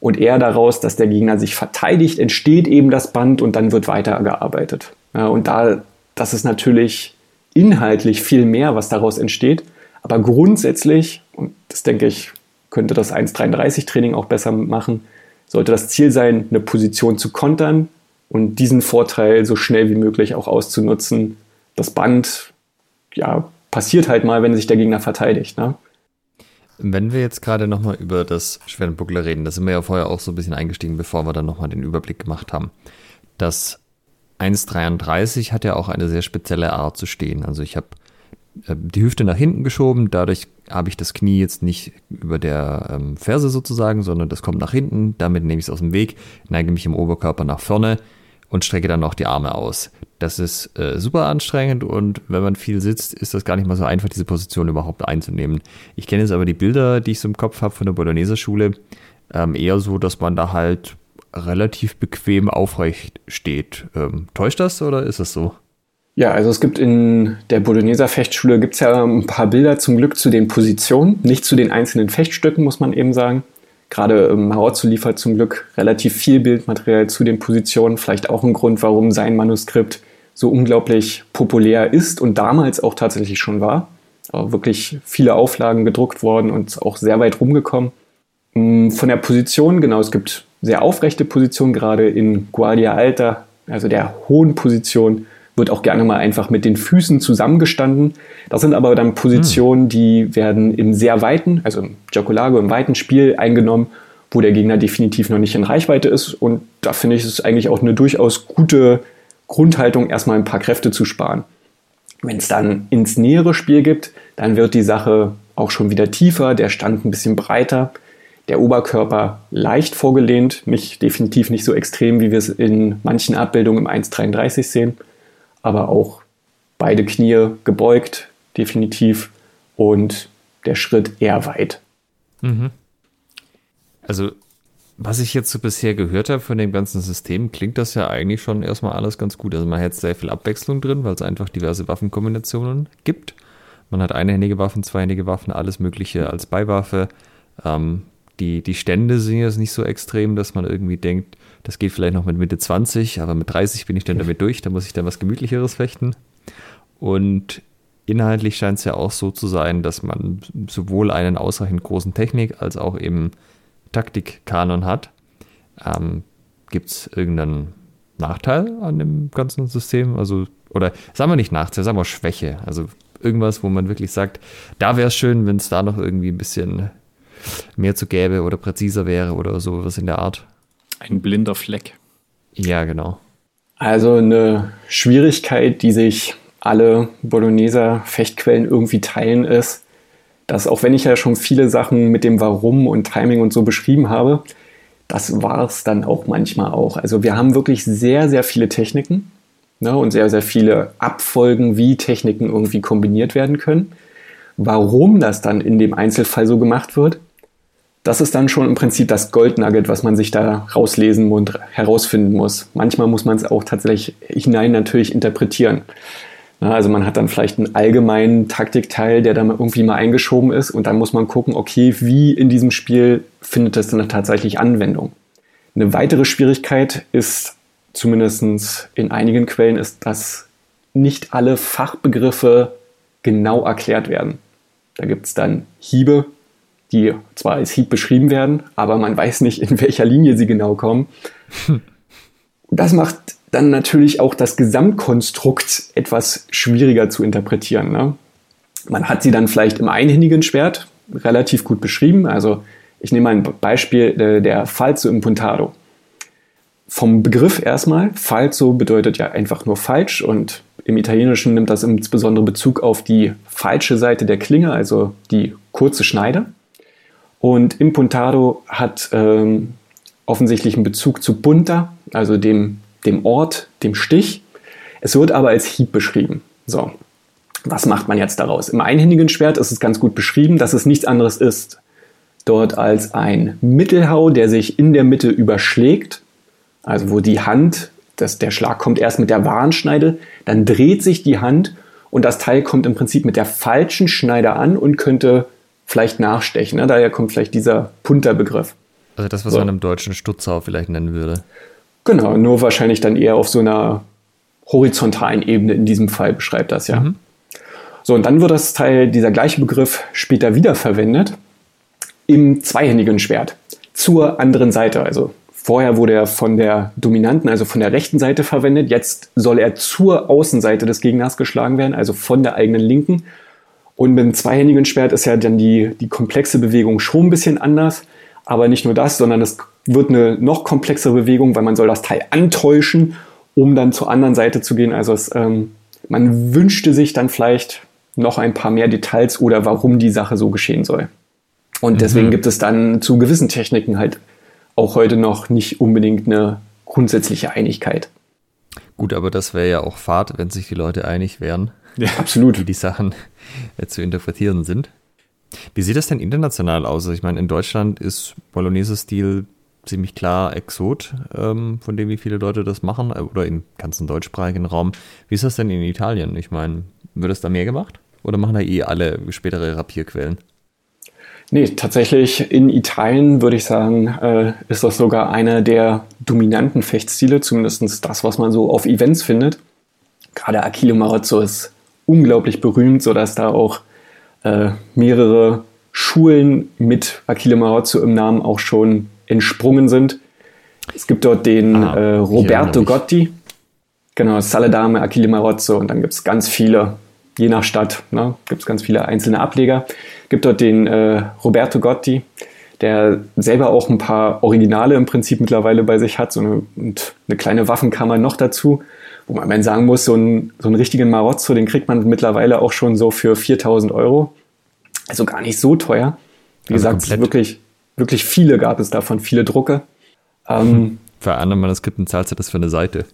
Und eher daraus, dass der Gegner sich verteidigt, entsteht eben das Band und dann wird weitergearbeitet. Ja, und da, das ist natürlich inhaltlich viel mehr, was daraus entsteht. Aber grundsätzlich, und das denke ich, könnte das 1,33 Training auch besser machen, sollte das Ziel sein, eine Position zu kontern und diesen Vorteil so schnell wie möglich auch auszunutzen, das Band ja, passiert halt mal, wenn sich der Gegner verteidigt. Ne? Wenn wir jetzt gerade nochmal über das Schwertbuckler reden, da sind wir ja vorher auch so ein bisschen eingestiegen, bevor wir dann nochmal den Überblick gemacht haben. Das 1,33 hat ja auch eine sehr spezielle Art zu stehen. Also ich habe die Hüfte nach hinten geschoben, dadurch habe ich das Knie jetzt nicht über der ähm, Ferse sozusagen, sondern das kommt nach hinten, damit nehme ich es aus dem Weg, neige mich im Oberkörper nach vorne und strecke dann noch die Arme aus. Das ist äh, super anstrengend und wenn man viel sitzt, ist das gar nicht mal so einfach, diese Position überhaupt einzunehmen. Ich kenne jetzt aber die Bilder, die ich so im Kopf habe von der Bolognese Schule, ähm, eher so, dass man da halt relativ bequem aufrecht steht. Ähm, täuscht das oder ist das so? Ja, also es gibt in der Bologneser Fechtschule gibt's ja ein paar Bilder zum Glück zu den Positionen, nicht zu den einzelnen Fechtstücken, muss man eben sagen. Gerade ähm, Marozzo liefert zum Glück relativ viel Bildmaterial zu den Positionen. Vielleicht auch ein Grund, warum sein Manuskript so unglaublich populär ist und damals auch tatsächlich schon war. Aber wirklich viele Auflagen gedruckt worden und auch sehr weit rumgekommen. Mm, von der Position, genau, es gibt sehr aufrechte Positionen, gerade in Guardia Alta, also der hohen Position wird auch gerne mal einfach mit den Füßen zusammengestanden. Das sind aber dann Positionen, hm. die werden im sehr weiten, also im Giocolago, im weiten Spiel eingenommen, wo der Gegner definitiv noch nicht in Reichweite ist. Und da finde ich es eigentlich auch eine durchaus gute Grundhaltung, erstmal ein paar Kräfte zu sparen. Wenn es dann ins nähere Spiel gibt, dann wird die Sache auch schon wieder tiefer, der Stand ein bisschen breiter, der Oberkörper leicht vorgelehnt, nicht definitiv nicht so extrem, wie wir es in manchen Abbildungen im 1,33 sehen aber auch beide Knie gebeugt, definitiv, und der Schritt eher weit. Mhm. Also, was ich jetzt so bisher gehört habe von dem ganzen System, klingt das ja eigentlich schon erstmal alles ganz gut. Also man hat sehr viel Abwechslung drin, weil es einfach diverse Waffenkombinationen gibt. Man hat einhändige Waffen, zweihändige Waffen, alles Mögliche als Beiwaffe. Ähm, die, die Stände sind jetzt nicht so extrem, dass man irgendwie denkt, das geht vielleicht noch mit Mitte 20, aber mit 30 bin ich dann damit durch. Da muss ich dann was Gemütlicheres fechten. Und inhaltlich scheint es ja auch so zu sein, dass man sowohl einen ausreichend großen Technik- als auch eben Taktikkanon hat. Ähm, Gibt es irgendeinen Nachteil an dem ganzen System? Also, oder sagen wir nicht Nachteil, sagen wir Schwäche. Also irgendwas, wo man wirklich sagt, da wäre es schön, wenn es da noch irgendwie ein bisschen mehr zu gäbe oder präziser wäre oder sowas in der Art. Ein blinder Fleck. Ja, genau. Also eine Schwierigkeit, die sich alle Bologneser Fechtquellen irgendwie teilen, ist, dass auch wenn ich ja schon viele Sachen mit dem Warum und Timing und so beschrieben habe, das war es dann auch manchmal auch. Also wir haben wirklich sehr, sehr viele Techniken ne, und sehr, sehr viele Abfolgen, wie Techniken irgendwie kombiniert werden können. Warum das dann in dem Einzelfall so gemacht wird, das ist dann schon im Prinzip das Goldnugget, was man sich da rauslesen und herausfinden muss. Manchmal muss man es auch tatsächlich hinein natürlich interpretieren. also man hat dann vielleicht einen allgemeinen Taktikteil, der da irgendwie mal eingeschoben ist und dann muss man gucken, okay, wie in diesem Spiel findet das dann tatsächlich Anwendung. Eine weitere Schwierigkeit ist, zumindest in einigen Quellen, ist, dass nicht alle Fachbegriffe genau erklärt werden. Da gibt es dann Hiebe, die zwar als Heat beschrieben werden, aber man weiß nicht, in welcher Linie sie genau kommen. Das macht dann natürlich auch das Gesamtkonstrukt etwas schwieriger zu interpretieren. Ne? Man hat sie dann vielleicht im einhändigen Schwert relativ gut beschrieben. Also ich nehme ein Beispiel äh, der Falso im Puntado. Vom Begriff erstmal, Falso bedeutet ja einfach nur falsch und im Italienischen nimmt das insbesondere Bezug auf die falsche Seite der Klinge, also die kurze Schneide. Und Impuntado hat ähm, offensichtlich einen Bezug zu Punta, also dem, dem Ort, dem Stich. Es wird aber als Hieb beschrieben. So, was macht man jetzt daraus? Im einhändigen Schwert ist es ganz gut beschrieben, dass es nichts anderes ist dort als ein Mittelhau, der sich in der Mitte überschlägt, also wo die Hand, das, der Schlag kommt erst mit der Warnschneide, dann dreht sich die Hand und das Teil kommt im Prinzip mit der falschen Schneide an und könnte vielleicht nachstechen. Ne? Daher kommt vielleicht dieser Punterbegriff. Also das, was so. man im deutschen Stutzhau vielleicht nennen würde. Genau, nur wahrscheinlich dann eher auf so einer horizontalen Ebene in diesem Fall beschreibt das ja. Mhm. So, und dann wird das Teil, dieser gleiche Begriff später wiederverwendet im zweihändigen Schwert zur anderen Seite. Also Vorher wurde er von der dominanten, also von der rechten Seite verwendet. Jetzt soll er zur Außenseite des Gegners geschlagen werden, also von der eigenen linken. Und mit dem zweihändigen Schwert ist ja dann die, die komplexe Bewegung schon ein bisschen anders. Aber nicht nur das, sondern es wird eine noch komplexere Bewegung, weil man soll das Teil antäuschen, um dann zur anderen Seite zu gehen. Also es, ähm, man wünschte sich dann vielleicht noch ein paar mehr Details oder warum die Sache so geschehen soll. Und deswegen mhm. gibt es dann zu gewissen Techniken halt auch heute noch nicht unbedingt eine grundsätzliche Einigkeit. Gut, aber das wäre ja auch Fahrt, wenn sich die Leute einig wären. Ja, absolut. Wie die Sachen zu interpretieren sind. Wie sieht das denn international aus? Also ich meine, in Deutschland ist Bolognese-Stil ziemlich klar Exot, ähm, von dem wie viele Leute das machen, äh, oder im ganzen deutschsprachigen Raum. Wie ist das denn in Italien? Ich meine, wird das da mehr gemacht? Oder machen da eh alle spätere Rapierquellen? Nee, tatsächlich in Italien würde ich sagen, äh, ist das sogar einer der dominanten Fechtstile, zumindest das, was man so auf Events findet. Gerade Achille Marozzo ist unglaublich berühmt, sodass da auch äh, mehrere Schulen mit Achille Marozzo im Namen auch schon entsprungen sind. Es gibt dort den ah, äh, Roberto Gotti, genau, Saledame, Achille Marozzo und dann gibt es ganz viele je nach Stadt ne, gibt es ganz viele einzelne Ableger. Gibt dort den äh, Roberto Gotti, der selber auch ein paar Originale im Prinzip mittlerweile bei sich hat, so eine, und eine kleine Waffenkammer noch dazu, wo man sagen muss, so, ein, so einen richtigen Marozzo, den kriegt man mittlerweile auch schon so für 4000 Euro. Also gar nicht so teuer. Wie also gesagt, wirklich, wirklich viele gab es davon, viele Drucke. Ähm, für andere Manuskripten zahlst du das für eine Seite.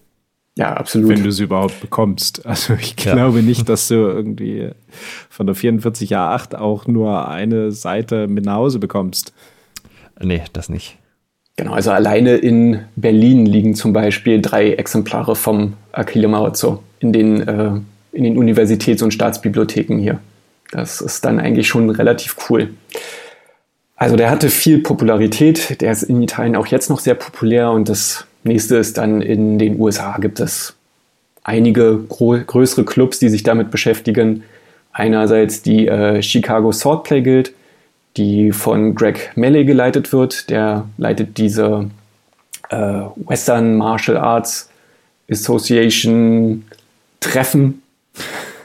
Ja, absolut. Wenn du sie überhaupt bekommst. *laughs* Also ich glaube ja. nicht, dass du irgendwie von der 44A8 auch nur eine Seite mit nach Hause bekommst. Nee, das nicht. Genau, also alleine in Berlin liegen zum Beispiel drei Exemplare vom Achille Marozzo in den, äh, in den Universitäts- und Staatsbibliotheken hier. Das ist dann eigentlich schon relativ cool. Also der hatte viel Popularität, der ist in Italien auch jetzt noch sehr populär und das nächste ist dann in den USA gibt es einige größere Clubs, die sich damit beschäftigen. Einerseits die äh, Chicago Swordplay Guild, die von Greg Melley geleitet wird. Der leitet diese äh, Western Martial Arts Association Treffen.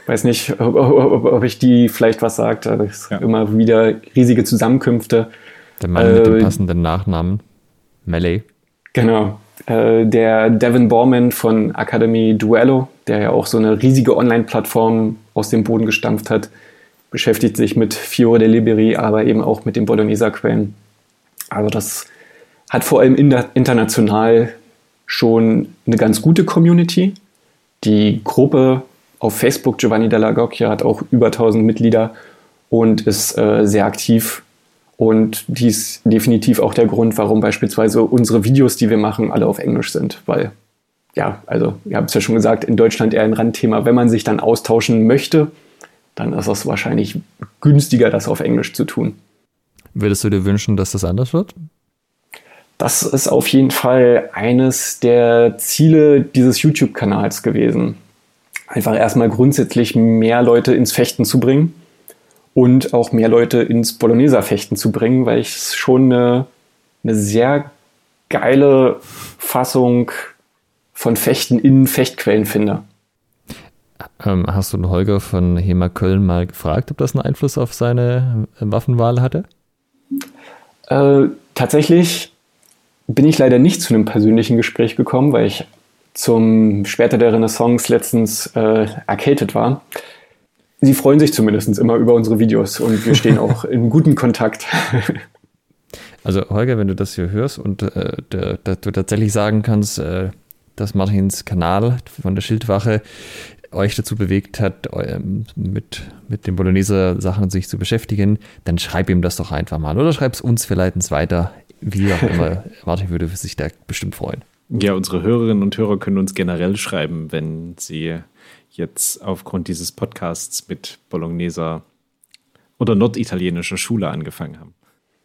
Weiß nicht, *laughs* ob, ob, ob ich die vielleicht was sagt. Also ja. immer wieder riesige Zusammenkünfte. Der Mann äh, mit dem äh, passenden Nachnamen. Melley. Genau. Äh, der Devin Borman von Academy Duello, der ja auch so eine riesige Online-Plattform aus dem Boden gestampft hat, beschäftigt sich mit Fiore de Liberi, aber eben auch mit den Bologneser-Quellen. Also das hat vor allem international schon eine ganz gute Community. Die Gruppe auf Facebook Giovanni Della Gocchia hat auch über 1000 Mitglieder und ist äh, sehr aktiv und dies definitiv auch der Grund, warum beispielsweise unsere Videos, die wir machen, alle auf Englisch sind. Weil, ja, also, ihr habt es ja schon gesagt, in Deutschland eher ein Randthema. Wenn man sich dann austauschen möchte, dann ist es wahrscheinlich günstiger, das auf Englisch zu tun. Würdest du dir wünschen, dass das anders wird? Das ist auf jeden Fall eines der Ziele dieses YouTube-Kanals gewesen. Einfach erstmal grundsätzlich mehr Leute ins Fechten zu bringen und auch mehr Leute ins Bologneser-Fechten zu bringen, weil ich es schon eine, eine sehr geile Fassung von Fechten in Fechtquellen finde. Ähm, hast du den Holger von Hema Köln mal gefragt, ob das einen Einfluss auf seine Waffenwahl hatte? Äh, tatsächlich bin ich leider nicht zu einem persönlichen Gespräch gekommen, weil ich zum Schwerter der Renaissance letztens äh, erkältet war sie freuen sich zumindest immer über unsere Videos und wir stehen *laughs* auch in gutem Kontakt. Also Holger, wenn du das hier hörst und äh, der, du tatsächlich sagen kannst, äh, dass Martins Kanal von der Schildwache euch dazu bewegt hat, ähm, mit, mit den Bolognese-Sachen sich zu beschäftigen, dann schreib ihm das doch einfach mal. Oder schreib es uns, wir leiten es weiter. Wie auch immer. *laughs* Martin würde sich da bestimmt freuen. Ja, unsere Hörerinnen und Hörer können uns generell schreiben, wenn sie jetzt aufgrund dieses Podcasts mit Bologneser oder norditalienischer Schule angefangen haben?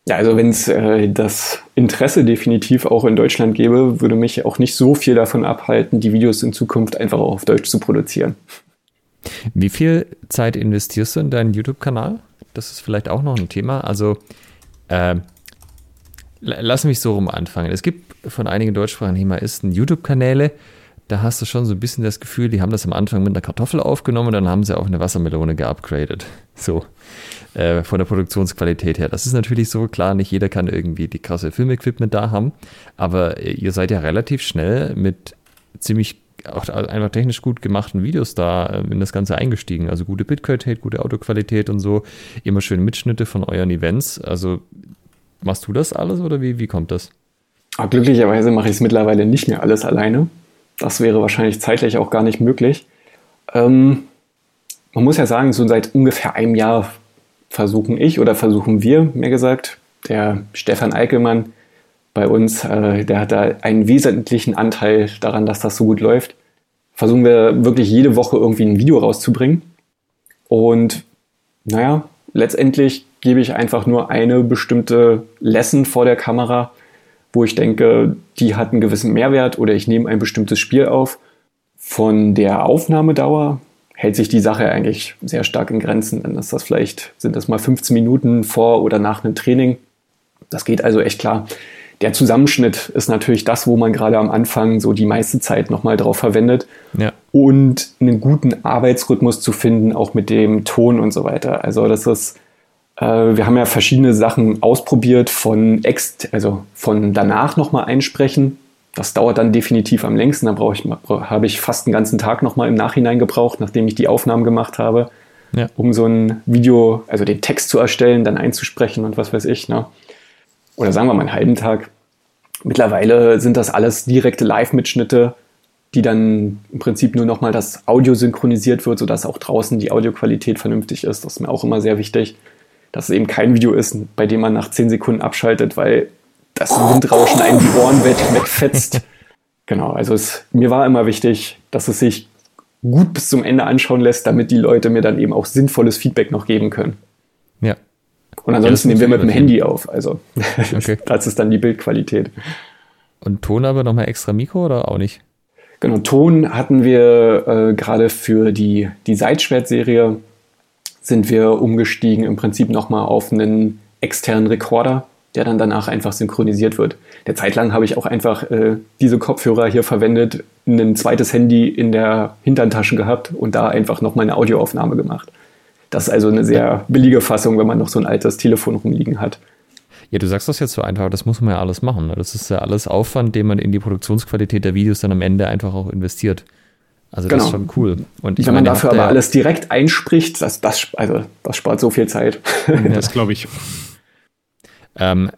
Ja, also wenn es äh, das Interesse definitiv auch in Deutschland gäbe, würde mich auch nicht so viel davon abhalten, die Videos in Zukunft einfach auch auf Deutsch zu produzieren. Wie viel Zeit investierst du in deinen YouTube-Kanal? Das ist vielleicht auch noch ein Thema. Also äh, lass mich so rum anfangen. Es gibt von einigen deutschsprachigen HEMAisten YouTube-Kanäle, da hast du schon so ein bisschen das Gefühl, die haben das am Anfang mit einer Kartoffel aufgenommen und dann haben sie auf eine Wassermelone geupgradet. So, äh, von der Produktionsqualität her. Das ist natürlich so, klar, nicht jeder kann irgendwie die krasse Filmequipment da haben, aber ihr seid ja relativ schnell mit ziemlich auch einfach technisch gut gemachten Videos da äh, in das Ganze eingestiegen. Also gute Bildqualität, gute Autoqualität und so. Immer schöne Mitschnitte von euren Events. Also machst du das alles oder wie, wie kommt das? Aber glücklicherweise mache ich es mittlerweile nicht mehr alles alleine. Das wäre wahrscheinlich zeitlich auch gar nicht möglich. Ähm, man muss ja sagen, so seit ungefähr einem Jahr versuchen ich oder versuchen wir, mehr gesagt, der Stefan Eickelmann bei uns, äh, der hat da einen wesentlichen Anteil daran, dass das so gut läuft. Versuchen wir wirklich jede Woche irgendwie ein Video rauszubringen. Und naja, letztendlich gebe ich einfach nur eine bestimmte Lesson vor der Kamera wo ich denke, die hat einen gewissen Mehrwert oder ich nehme ein bestimmtes Spiel auf. Von der Aufnahmedauer hält sich die Sache eigentlich sehr stark in Grenzen. Dann ist das vielleicht, sind das mal 15 Minuten vor oder nach einem Training. Das geht also echt klar. Der Zusammenschnitt ist natürlich das, wo man gerade am Anfang so die meiste Zeit nochmal drauf verwendet. Ja. Und einen guten Arbeitsrhythmus zu finden, auch mit dem Ton und so weiter. Also das ist äh, wir haben ja verschiedene Sachen ausprobiert von ext, also von danach nochmal einsprechen. Das dauert dann definitiv am längsten. Da brauche ich, habe ich fast einen ganzen Tag nochmal im Nachhinein gebraucht, nachdem ich die Aufnahmen gemacht habe, ja. um so ein Video, also den Text zu erstellen, dann einzusprechen und was weiß ich. Ne? Oder sagen wir mal einen halben Tag. Mittlerweile sind das alles direkte Live-Mitschnitte, die dann im Prinzip nur nochmal das Audio synchronisiert wird, sodass auch draußen die Audioqualität vernünftig ist. Das ist mir auch immer sehr wichtig dass es eben kein Video ist, bei dem man nach 10 Sekunden abschaltet, weil das Windrauschen einen die Ohren wegfetzt. *laughs* genau, also es, mir war immer wichtig, dass es sich gut bis zum Ende anschauen lässt, damit die Leute mir dann eben auch sinnvolles Feedback noch geben können. Ja. Und ansonsten nehmen wir mit dem Handy auf. Also *laughs* okay. *laughs* das ist dann die Bildqualität. Und Ton aber nochmal extra Mikro oder auch nicht? Genau, Ton hatten wir äh, gerade für die, die Seitschwert-Serie sind wir umgestiegen im Prinzip nochmal auf einen externen Rekorder, der dann danach einfach synchronisiert wird. Der Zeit lang habe ich auch einfach äh, diese Kopfhörer hier verwendet, ein zweites Handy in der Hinterntasche gehabt und da einfach noch meine Audioaufnahme gemacht. Das ist also eine sehr billige Fassung, wenn man noch so ein altes Telefon rumliegen hat. Ja, du sagst das jetzt so einfach, das muss man ja alles machen. Ne? Das ist ja alles Aufwand, den man in die Produktionsqualität der Videos dann am Ende einfach auch investiert. Also das genau. ist schon cool. Und Wenn man dafür aber alles direkt einspricht, das, das, also, das spart so viel Zeit. Ja, *laughs* das glaube ich. Ähm,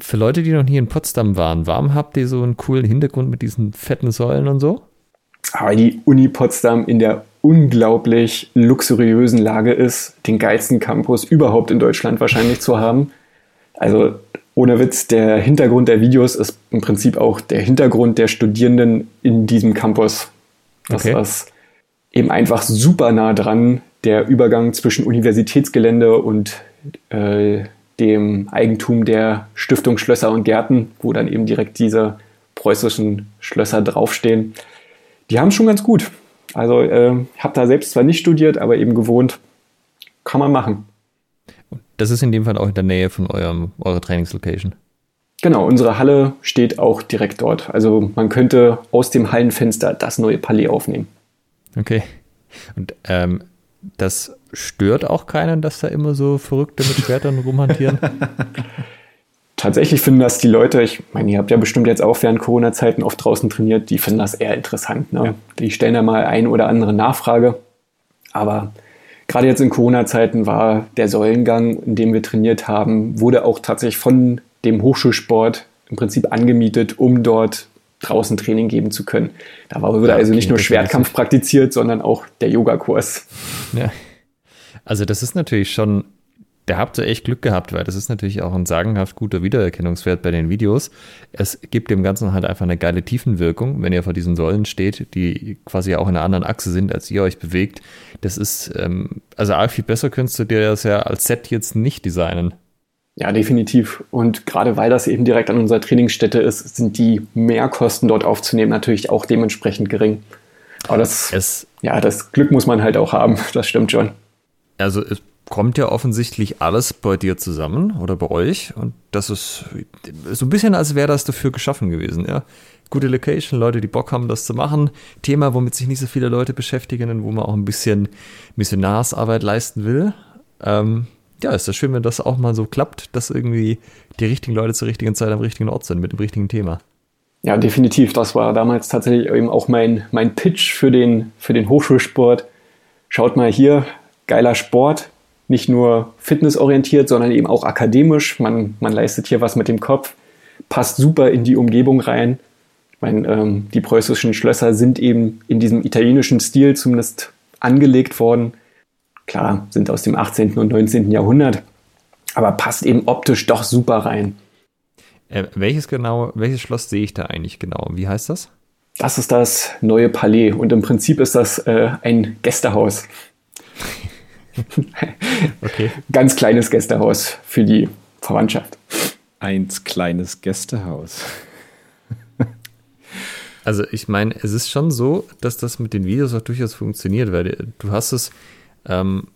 für Leute, die noch nie in Potsdam waren, warum habt ihr so einen coolen Hintergrund mit diesen fetten Säulen und so? Aber die Uni Potsdam in der unglaublich luxuriösen Lage ist, den geilsten Campus überhaupt in Deutschland wahrscheinlich zu haben. Also ohne Witz, der Hintergrund der Videos ist im Prinzip auch der Hintergrund der Studierenden in diesem Campus. Das okay. ist eben einfach super nah dran, der Übergang zwischen Universitätsgelände und äh, dem Eigentum der Stiftung Schlösser und Gärten, wo dann eben direkt diese preußischen Schlösser draufstehen. Die haben schon ganz gut. Also äh, habe da selbst zwar nicht studiert, aber eben gewohnt. Kann man machen. Das ist in dem Fall auch in der Nähe von eurem, eurer Trainingslocation. Genau, unsere Halle steht auch direkt dort. Also man könnte aus dem Hallenfenster das neue Palais aufnehmen. Okay. Und ähm, das stört auch keinen, dass da immer so Verrückte mit Schwertern rumhantieren? *laughs* Tatsächlich finden das die Leute, ich meine, ihr habt ja bestimmt jetzt auch während Corona-Zeiten oft draußen trainiert, die finden das eher interessant. Ne? Ja. Die stellen da mal ein oder andere Nachfrage. Aber gerade jetzt in Corona-Zeiten war der Säulengang, in dem wir trainiert haben, wurde auch tatsächlich von dem Hochschulsport im Prinzip angemietet, um dort draußen Training geben zu können. Da wurde ja, also nicht nur Schwertkampf praktiziert, sondern auch der Yogakurs. Ja. Also das ist natürlich schon, da habt ihr echt Glück gehabt, weil das ist natürlich auch ein sagenhaft guter Wiedererkennungswert bei den Videos. Es gibt dem Ganzen halt einfach eine geile Tiefenwirkung, wenn ihr vor diesen Säulen steht, die quasi auch in einer anderen Achse sind, als ihr euch bewegt. Das ist, ähm, also viel besser könntest du dir das ja als Set jetzt nicht designen. Ja, definitiv. Und gerade weil das eben direkt an unserer Trainingsstätte ist, sind die Mehrkosten dort aufzunehmen natürlich auch dementsprechend gering. Aber das, es, ja, das Glück muss man halt auch haben, das stimmt schon. Also kommt ja offensichtlich alles bei dir zusammen oder bei euch. Und das ist so ein bisschen, als wäre das dafür geschaffen gewesen. Ja? Gute Location, Leute, die Bock haben, das zu machen. Thema, womit sich nicht so viele Leute beschäftigen und wo man auch ein bisschen Missionarsarbeit leisten will. Ähm, ja, ist das schön, wenn das auch mal so klappt, dass irgendwie die richtigen Leute zur richtigen Zeit am richtigen Ort sind mit dem richtigen Thema. Ja, definitiv. Das war damals tatsächlich eben auch mein, mein Pitch für den, für den Hochschulsport. Schaut mal hier, geiler Sport, nicht nur fitnessorientiert, sondern eben auch akademisch. Man, man leistet hier was mit dem Kopf, passt super in die Umgebung rein. Ich meine, ähm, die preußischen Schlösser sind eben in diesem italienischen Stil zumindest angelegt worden. Klar, sind aus dem 18. und 19. Jahrhundert, aber passt eben optisch doch super rein. Äh, welches genau, welches Schloss sehe ich da eigentlich genau? Wie heißt das? Das ist das neue Palais und im Prinzip ist das äh, ein Gästehaus. *laughs* *laughs* okay. Ganz kleines Gästehaus für die Verwandtschaft. Eins kleines Gästehaus. *laughs* Also ich meine, es ist schon so, dass das mit den Videos auch durchaus funktioniert, weil du hast es, ähm,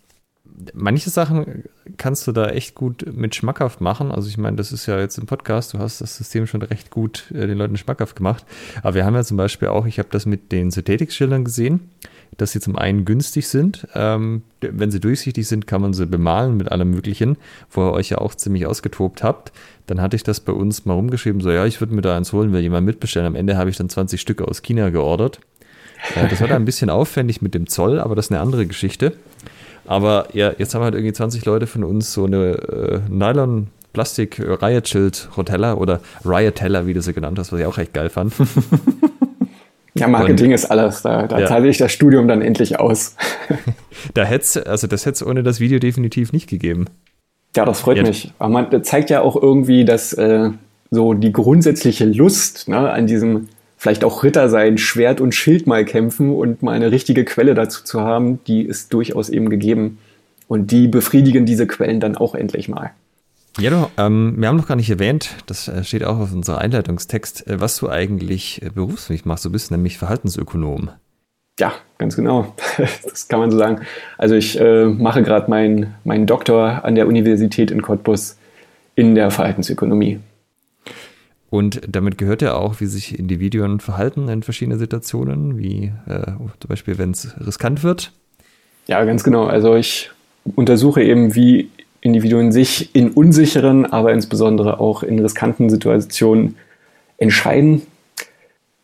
manche Sachen kannst du da echt gut mit schmackhaft machen. Also ich meine, das ist ja jetzt im Podcast, du hast das System schon recht gut äh, den Leuten schmackhaft gemacht. Aber wir haben ja zum Beispiel auch, ich habe das mit den Synthetik-Schildern gesehen dass sie zum einen günstig sind. Ähm, wenn sie durchsichtig sind, kann man sie bemalen mit allem Möglichen, wo ihr euch ja auch ziemlich ausgetobt habt. Dann hatte ich das bei uns mal rumgeschrieben, so ja, ich würde mir da eins holen, will jemand mitbestellen. Am Ende habe ich dann 20 Stücke aus China geordert. Äh, das war dann ein bisschen aufwendig mit dem Zoll, aber das ist eine andere Geschichte. Aber ja, jetzt haben halt irgendwie 20 Leute von uns so eine äh, Nylon Plastik Riot Schild Rotella oder Riot Teller, wie du sie genannt hast, was ich auch echt geil fand. *laughs* Ja, Marketing und, ist alles. Da, da ja. zahle ich das Studium dann endlich aus. *laughs* da hätte also das hätte es ohne das Video definitiv nicht gegeben. Ja, das freut ja. mich. Aber man zeigt ja auch irgendwie, dass äh, so die grundsätzliche Lust ne, an diesem vielleicht auch Ritter sein, Schwert und Schild mal kämpfen und mal eine richtige Quelle dazu zu haben, die ist durchaus eben gegeben. Und die befriedigen diese Quellen dann auch endlich mal. Ja, du, ähm, wir haben noch gar nicht erwähnt, das äh, steht auch auf unserem Einleitungstext, äh, was du eigentlich äh, berufsmäßig machst. Du bist nämlich Verhaltensökonom. Ja, ganz genau. *laughs* Das kann man so sagen. Also ich äh, mache gerade meinen mein Doktor an der Universität in Cottbus in der Verhaltensökonomie. Und damit gehört ja auch, wie sich Individuen verhalten in verschiedenen Situationen, wie äh, zum Beispiel, wenn es riskant wird. Ja, ganz genau. Also ich untersuche eben, wie Individuen sich in unsicheren, aber insbesondere auch in riskanten Situationen entscheiden.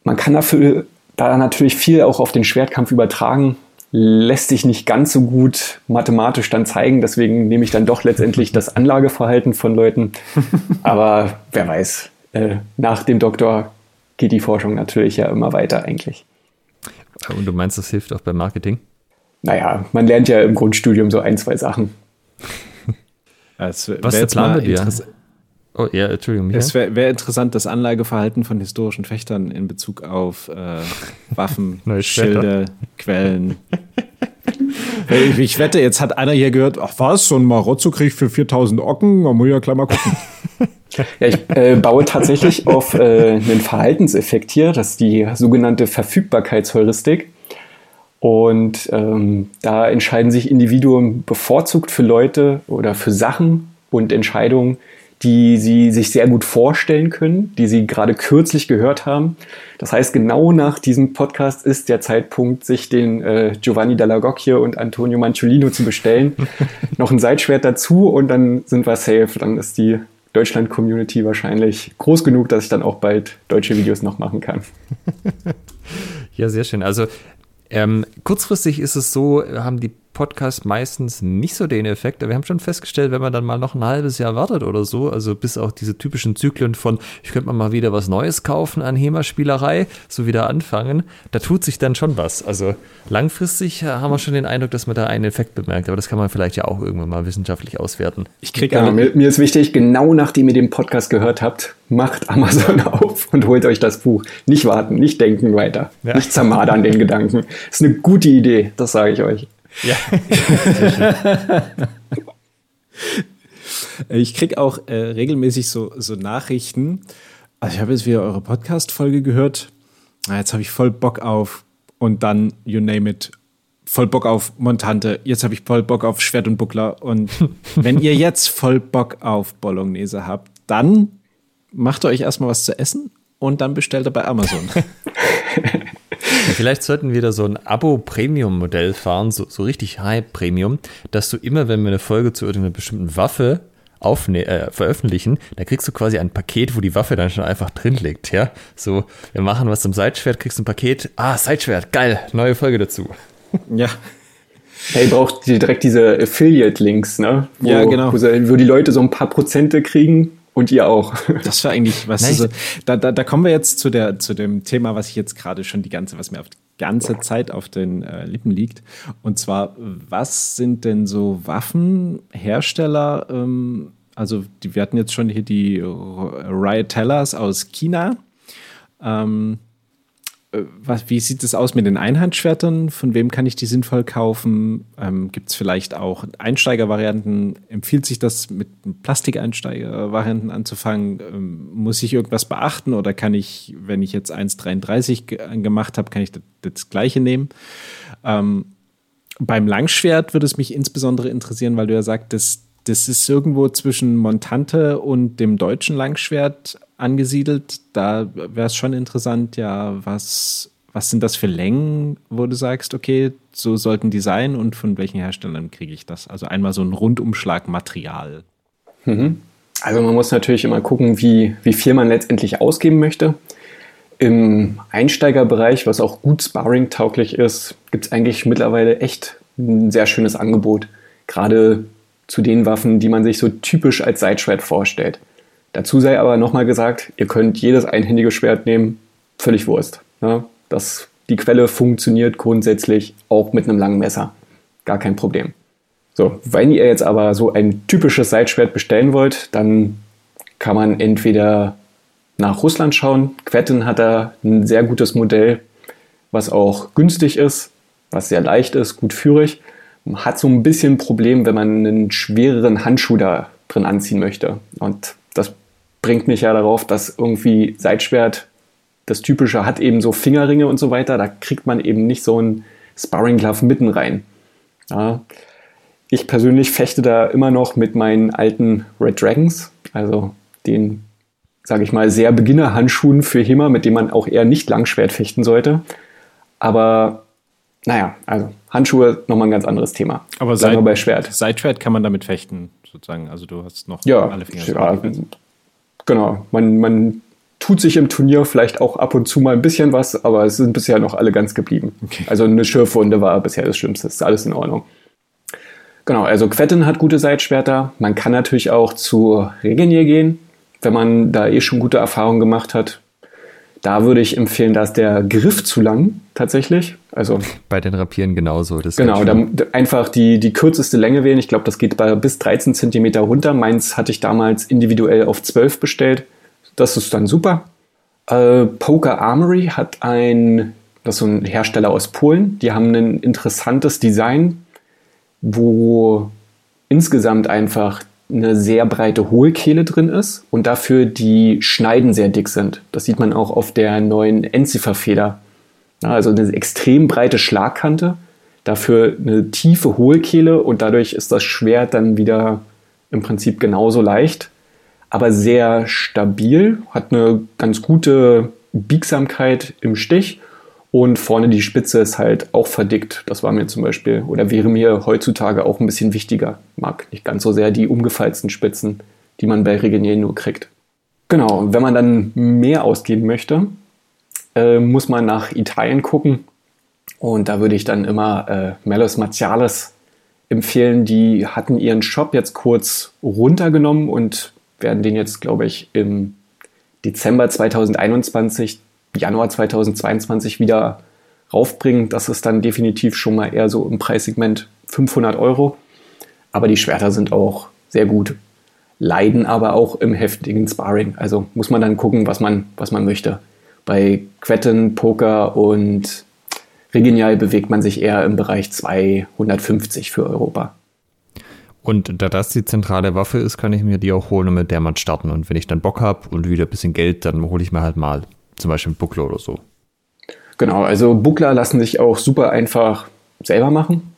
Man kann dafür da natürlich viel auch auf den Schwertkampf übertragen, lässt sich nicht ganz so gut mathematisch dann zeigen. Deswegen nehme ich dann doch letztendlich das Anlageverhalten von Leuten. *laughs* Aber wer weiß, äh, nach dem Doktor geht die Forschung natürlich ja immer weiter eigentlich. Und du meinst, das hilft auch beim Marketing? Naja, man lernt ja im Grundstudium so ein, zwei Sachen. *laughs* Es Was ist der Plan dir? Oh ja, Entschuldigung. Michael? Es wäre wär interessant, das Anlageverhalten von historischen Fechtern in Bezug auf äh, *laughs* Waffen, Schilde, Quellen. *laughs* ich, ich, wette, jetzt hat einer hier gehört, ach was, so ein Marozzo-Krieg für 4000 Ocken, man muss ja gleich mal gucken. *laughs* Ja, ich äh, baue tatsächlich auf äh, einen Verhaltenseffekt hier, das ist die sogenannte Verfügbarkeitsheuristik. Und ähm, da entscheiden sich Individuen bevorzugt für Leute oder für Sachen und Entscheidungen, die sie sich sehr gut vorstellen können, die sie gerade kürzlich gehört haben. Das heißt, genau nach diesem Podcast ist der Zeitpunkt, sich den äh, Giovanni Dallagocchio und Antonio Manciolino zu bestellen. *laughs* Noch ein Seitschwert dazu und dann sind wir safe. Dann ist die Deutschland-Community wahrscheinlich groß genug, dass ich dann auch bald deutsche Videos noch machen kann. *laughs* Ja, sehr schön. Also ähm, kurzfristig ist es so, haben die Podcast meistens nicht so den Effekt. Wir haben schon festgestellt, wenn man dann mal noch ein halbes Jahr wartet oder so, also bis auch diese typischen Zyklen von, ich könnte mal wieder was Neues kaufen an HEMA-Spielerei, so wieder anfangen, da tut sich dann schon was. Also langfristig äh, haben wir schon den Eindruck, dass man da einen Effekt bemerkt, aber das kann man vielleicht ja auch irgendwann mal wissenschaftlich auswerten. Ich kriege ja, mir, mir ist wichtig, genau nachdem ihr den Podcast gehört habt, macht Amazon *laughs* auf und holt euch das Buch. Nicht warten, nicht denken weiter, ja. nicht zermadern den Gedanken. Das ist eine gute Idee, das sage ich euch. Ja. *laughs* ich kriege auch äh, regelmäßig so, so Nachrichten. Also ich habe jetzt wieder eure Podcast-Folge gehört. Ah, jetzt habe ich voll Bock auf und dann, you name it, voll Bock auf Montante, jetzt habe ich voll Bock auf Schwert und Buckler. Und *laughs* wenn ihr jetzt voll Bock auf Bolognese habt, dann macht ihr euch erstmal was zu essen und dann bestellt er bei Amazon. *laughs* Vielleicht sollten wir da so ein Abo-Premium-Modell fahren, so, so richtig High-Premium, dass du immer, wenn wir eine Folge zu irgendeiner bestimmten Waffe aufne äh, veröffentlichen, da kriegst du quasi ein Paket, wo die Waffe dann schon einfach drin liegt, ja? So, wir machen was zum Seitschwert, kriegst ein Paket, ah, Seitschwert, geil, neue Folge dazu. Ja. Hey, braucht direkt diese Affiliate-Links, ne? Wo, ja, genau. Wo, wo die Leute so ein paar Prozente kriegen und ihr auch. Das war eigentlich, was so, da, da, da kommen wir jetzt zu der, zu dem Thema, was ich jetzt gerade schon die ganze, was mir auf die ganze Zeit auf den äh, Lippen liegt. Und zwar, was sind denn so Waffenhersteller? Ähm, also, die, wir hatten jetzt schon hier die Riot Tellers aus China. Ähm, äh, was, wie sieht es aus mit den Einhandschwertern? Von wem kann ich die sinnvoll kaufen? Ähm, Gibt es vielleicht auch Einsteigervarianten? Empfiehlt sich das mit Plastikeinsteigervarianten anzufangen? Ähm, muss ich irgendwas beachten oder kann ich, wenn ich jetzt 1,33 gemacht habe, kann ich das, das gleiche nehmen? Ähm, beim Langschwert würde es mich insbesondere interessieren, weil du ja sagtest, das ist irgendwo zwischen Montante und dem deutschen Langschwert angesiedelt. Da wäre es schon interessant, ja, was, was sind das für Längen, wo du sagst, okay, so sollten die sein und von welchen Herstellern kriege ich das? Also einmal so ein Rundumschlagmaterial. Mhm. Also man muss natürlich immer gucken, wie, wie viel man letztendlich ausgeben möchte. Im Einsteigerbereich, was auch gut sparring-tauglich ist, gibt es eigentlich mittlerweile echt ein sehr schönes Angebot. Gerade zu den Waffen, die man sich so typisch als Seitschwert vorstellt. Dazu sei aber nochmal gesagt, ihr könnt jedes einhändige Schwert nehmen, völlig Wurst. Ja, das, die Quelle funktioniert grundsätzlich auch mit einem langen Messer. Gar kein Problem. So, wenn ihr jetzt aber so ein typisches Seitschwert bestellen wollt, dann kann man entweder nach Russland schauen. Quetten hat da ein sehr gutes Modell, was auch günstig ist, was sehr leicht ist, gut führig. Hat so ein bisschen ein Problem, wenn man einen schwereren Handschuh da drin anziehen möchte. Und das bringt mich ja darauf, dass irgendwie Seitschwert, das Typische hat eben so Fingerringe und so weiter, da kriegt man eben nicht so einen Sparring Glove mitten rein. Ja. Ich persönlich fechte da immer noch mit meinen alten Red Dragons, also den, sage ich mal, sehr Beginner-Handschuhen für HEMA, mit denen man auch eher nicht Langschwert fechten sollte. Aber naja, also Handschuhe nochmal ein ganz anderes Thema. Aber Seit, bei Schwert. Seitschwert kann man damit fechten, sozusagen. Also du hast noch ja, alle Finger. Ja, Genau, man, man tut sich im Turnier vielleicht auch ab und zu mal ein bisschen was, aber es sind bisher noch alle ganz geblieben. Okay. Also eine Schürfwunde war bisher das Schlimmste, ist alles in Ordnung. Genau, also Quetten hat gute Seitschwerter. Man kann natürlich auch zu Regenier gehen, wenn man da eh schon gute Erfahrungen gemacht hat. Da würde ich empfehlen, da ist der Griff zu lang tatsächlich. Also bei den Rapieren genauso. genau, da, einfach die, die kürzeste Länge wählen. Ich glaube, das geht bei bis 13 Zentimeter runter. Meins hatte ich damals individuell auf 12 bestellt. Das ist dann super. Äh, Poker Armory hat ein, das ist so ein Hersteller aus Polen. Die haben ein interessantes Design, wo insgesamt einfach eine sehr breite Hohlkehle drin ist und dafür die Schneiden sehr dick sind. Das sieht man auch auf der neuen Enzifer-Feder. Also eine extrem breite Schlagkante, dafür eine tiefe Hohlkehle und dadurch ist das Schwert dann wieder im Prinzip genauso leicht, aber sehr stabil, hat eine ganz gute Biegsamkeit im Stich und vorne die Spitze ist halt auch verdickt. Das war mir zum Beispiel oder wäre mir heutzutage auch ein bisschen wichtiger. Mag nicht ganz so sehr die umgefalzten Spitzen, die man bei Regenier nur kriegt. Genau, wenn man dann mehr ausgeben möchte, äh, muss man nach Italien gucken. Und da würde ich dann immer äh, Melos Martiales empfehlen. Die hatten ihren Shop jetzt kurz runtergenommen und werden den jetzt, glaube ich, im Dezember 2021 Januar 2022 wieder raufbringen. Das ist dann definitiv schon mal eher so im Preissegment 500 Euro. Aber die Schwerter sind auch sehr gut, leiden aber auch im heftigen Sparring. Also muss man dann gucken, was man, was man möchte. Bei Quetten, Poker und Regenial bewegt man sich eher im Bereich 250 für Europa. Und da das die zentrale Waffe ist, kann ich mir die auch holen und mit der mal starten. Und wenn ich dann Bock habe und wieder ein bisschen Geld, dann hole ich mir halt mal zum Beispiel Buckler oder so. Genau, also Buckler lassen sich auch super einfach selber machen.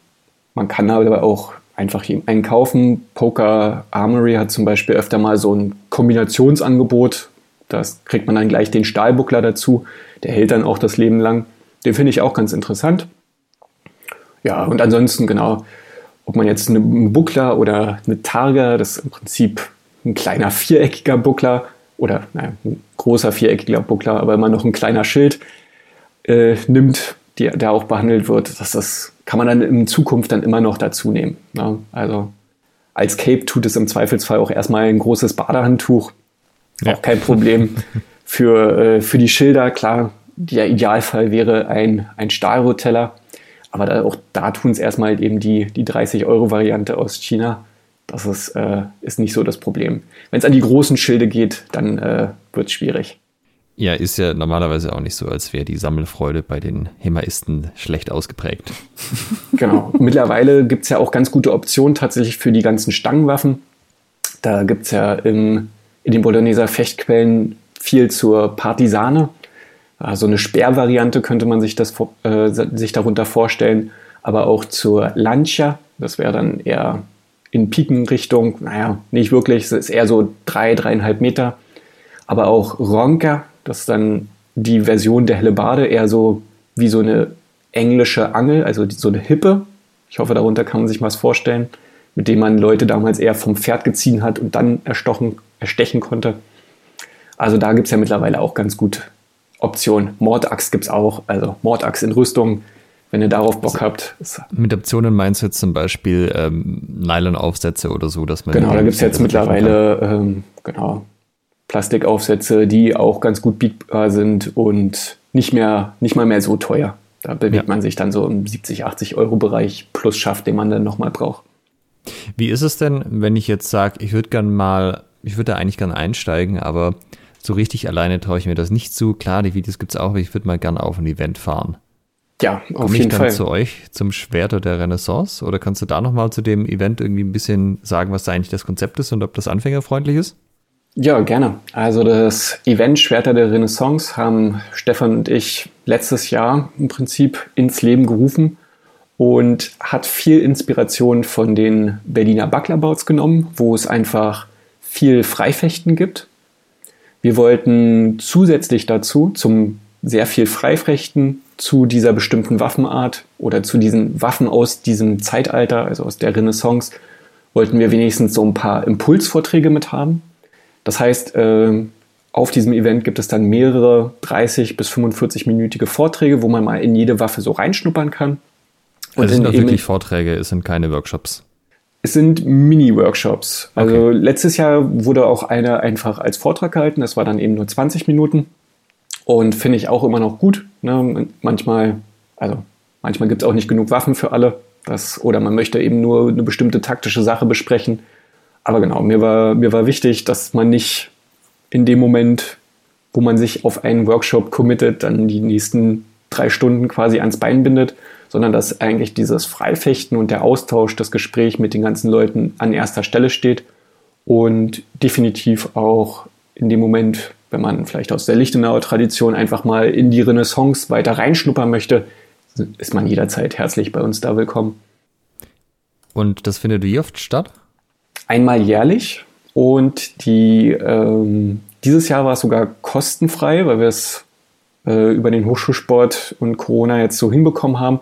Man kann aber auch einfach einen kaufen. Poker Armory hat zum Beispiel öfter mal so ein Kombinationsangebot. Das kriegt man dann gleich den Stahlbuckler dazu. Der hält dann auch das Leben lang. Den finde ich auch ganz interessant. Ja, und ansonsten genau, ob man jetzt einen Buckler oder eine Targa, das ist im Prinzip ein kleiner viereckiger Buckler oder naja, ein großer viereckiger Buckler, aber immer noch ein kleiner Schild äh, nimmt, die, der auch behandelt wird, dass das kann man dann in Zukunft dann immer noch dazu nehmen. Ne? Also als Cape tut es im Zweifelsfall auch erstmal ein großes Badehandtuch. Ja. Auch kein Problem. *laughs* für, äh, für die Schilder, klar, der Idealfall wäre ein, ein Stahlroteller. Aber da, auch da tun es erstmal eben die, die 30-Euro-Variante aus China. Das ist, äh, ist nicht so das Problem. Wenn es an die großen Schilde geht, dann äh, wird es schwierig. Ja, ist ja normalerweise auch nicht so, als wäre die Sammelfreude bei den Hemaisten schlecht ausgeprägt. *laughs* *laughs* Genau. Mittlerweile gibt es ja auch ganz gute Optionen tatsächlich für die ganzen Stangenwaffen. Da gibt es ja in, in den Bologneser Fechtquellen viel zur Partisane. Also eine Speervariante könnte man sich, das, äh, sich darunter vorstellen, aber auch zur Lancia. Das wäre dann eher in Pikenrichtung, naja, nicht wirklich, es ist eher so drei, dreieinhalb Meter. Aber auch Ronca, das ist dann die Version der Hellebarde, eher so wie so eine englische Angel, also so eine Hippe. Ich hoffe, darunter kann man sich was vorstellen, mit dem man Leute damals eher vom Pferd geziehen hat und dann erstochen, erstechen konnte. Also da gibt es ja mittlerweile auch ganz gut Optionen. Mordachs gibt es auch, also Mordachs in Rüstung, wenn ihr darauf Bock also, habt. Mit Optionen meinst du jetzt zum Beispiel ähm, Nylon-Aufsätze oder so, dass man. Genau, da gibt es jetzt mittlerweile ähm, genau, Plastikaufsätze, die auch ganz gut biegbar sind und nicht mehr, nicht mal mehr so teuer. Da bewegt ja. man sich dann so im 70, 80 Euro Bereich plus Schaft, den man dann nochmal braucht. Wie ist es denn, wenn ich jetzt sage, ich würde gern mal, ich würde da eigentlich gern einsteigen, aber so richtig alleine traue ich mir das nicht zu. Klar, die Videos gibt es auch, aber ich würde mal gerne auf ein Event fahren. Ja, auf Komme jeden ich dann Fall. zu euch zum Schwerter der Renaissance? Oder kannst du da nochmal zu dem Event irgendwie ein bisschen sagen, was da eigentlich das Konzept ist und ob das anfängerfreundlich ist? Ja, gerne. Also das Event Schwerter der Renaissance haben Stefan und ich letztes Jahr im Prinzip ins Leben gerufen und hat viel Inspiration von den Berliner Bucklerbouts genommen, wo es einfach viel Freifechten gibt. Wir wollten zusätzlich dazu zum sehr viel Freifechten zu dieser bestimmten Waffenart oder zu diesen Waffen aus diesem Zeitalter, also aus der Renaissance, wollten wir wenigstens so ein paar Impulsvorträge mit haben. Das heißt, äh, auf diesem Event gibt es dann mehrere 30 bis 45-minütige Vorträge, wo man mal in jede Waffe so reinschnuppern kann. Und das sind auch wirklich Vorträge, es sind keine Workshops. Es sind Mini-Workshops. Also okay. letztes Jahr wurde auch einer einfach als Vortrag gehalten. Das war dann eben nur 20 Minuten. Und finde ich auch immer noch gut. Ne? Manchmal, also manchmal gibt es auch nicht genug Waffen für alle. Das, oder man möchte eben nur eine bestimmte taktische Sache besprechen. Aber genau, mir war, mir war wichtig, dass man nicht in dem Moment, wo man sich auf einen Workshop committet, dann die nächsten drei Stunden quasi ans Bein bindet, sondern dass eigentlich dieses Freifechten und der Austausch, das Gespräch mit den ganzen Leuten an erster Stelle steht und definitiv auch in dem Moment wenn man vielleicht aus der Lichtenauer Tradition einfach mal in die Renaissance weiter reinschnuppern möchte, ist man jederzeit herzlich bei uns da willkommen. Und das findet wie oft statt? Einmal jährlich und die, ähm, dieses Jahr war es sogar kostenfrei, weil wir es äh, über den Hochschulsport und Corona jetzt so hinbekommen haben.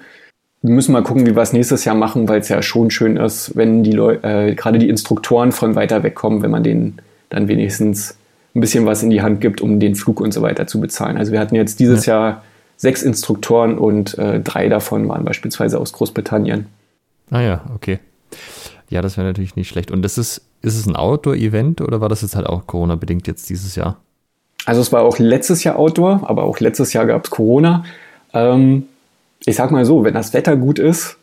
Wir müssen mal gucken, wie wir es nächstes Jahr machen, weil es ja schon schön ist, wenn die Leute, äh, gerade die Instruktoren von weiter weg kommen, wenn man denen dann wenigstens ein bisschen was in die Hand gibt, um den Flug und so weiter zu bezahlen. Also wir hatten jetzt dieses ja. Jahr sechs Instruktoren und äh, drei davon waren beispielsweise aus Großbritannien. Ah ja, okay. Ja, das wäre natürlich nicht schlecht. Und das ist, ist es ein Outdoor-Event oder war das jetzt halt auch Corona-bedingt jetzt dieses Jahr? Also es war auch letztes Jahr Outdoor, aber auch letztes Jahr gab es Corona. Ähm, ich sag mal so, wenn das Wetter gut ist,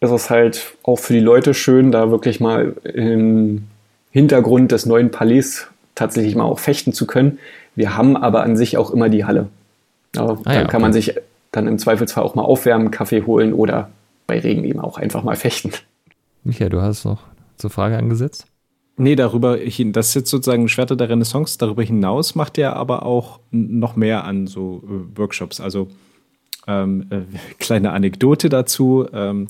ist es halt auch für die Leute schön, da wirklich mal im Hintergrund des neuen Palais tatsächlich mal auch fechten zu können. Wir haben aber an sich auch immer die Halle. Ja, ah, dann ja, kann man sich dann im Zweifelsfall auch mal aufwärmen, Kaffee holen oder bei Regen eben auch einfach mal fechten. Michael, du hast noch zur Frage angesetzt? Nee, darüber hin, das ist jetzt sozusagen Schwerter der Renaissance. Darüber hinaus macht er aber auch noch mehr an so äh, Workshops. Also Ähm, äh, *laughs* kleine Anekdote dazu. Ähm,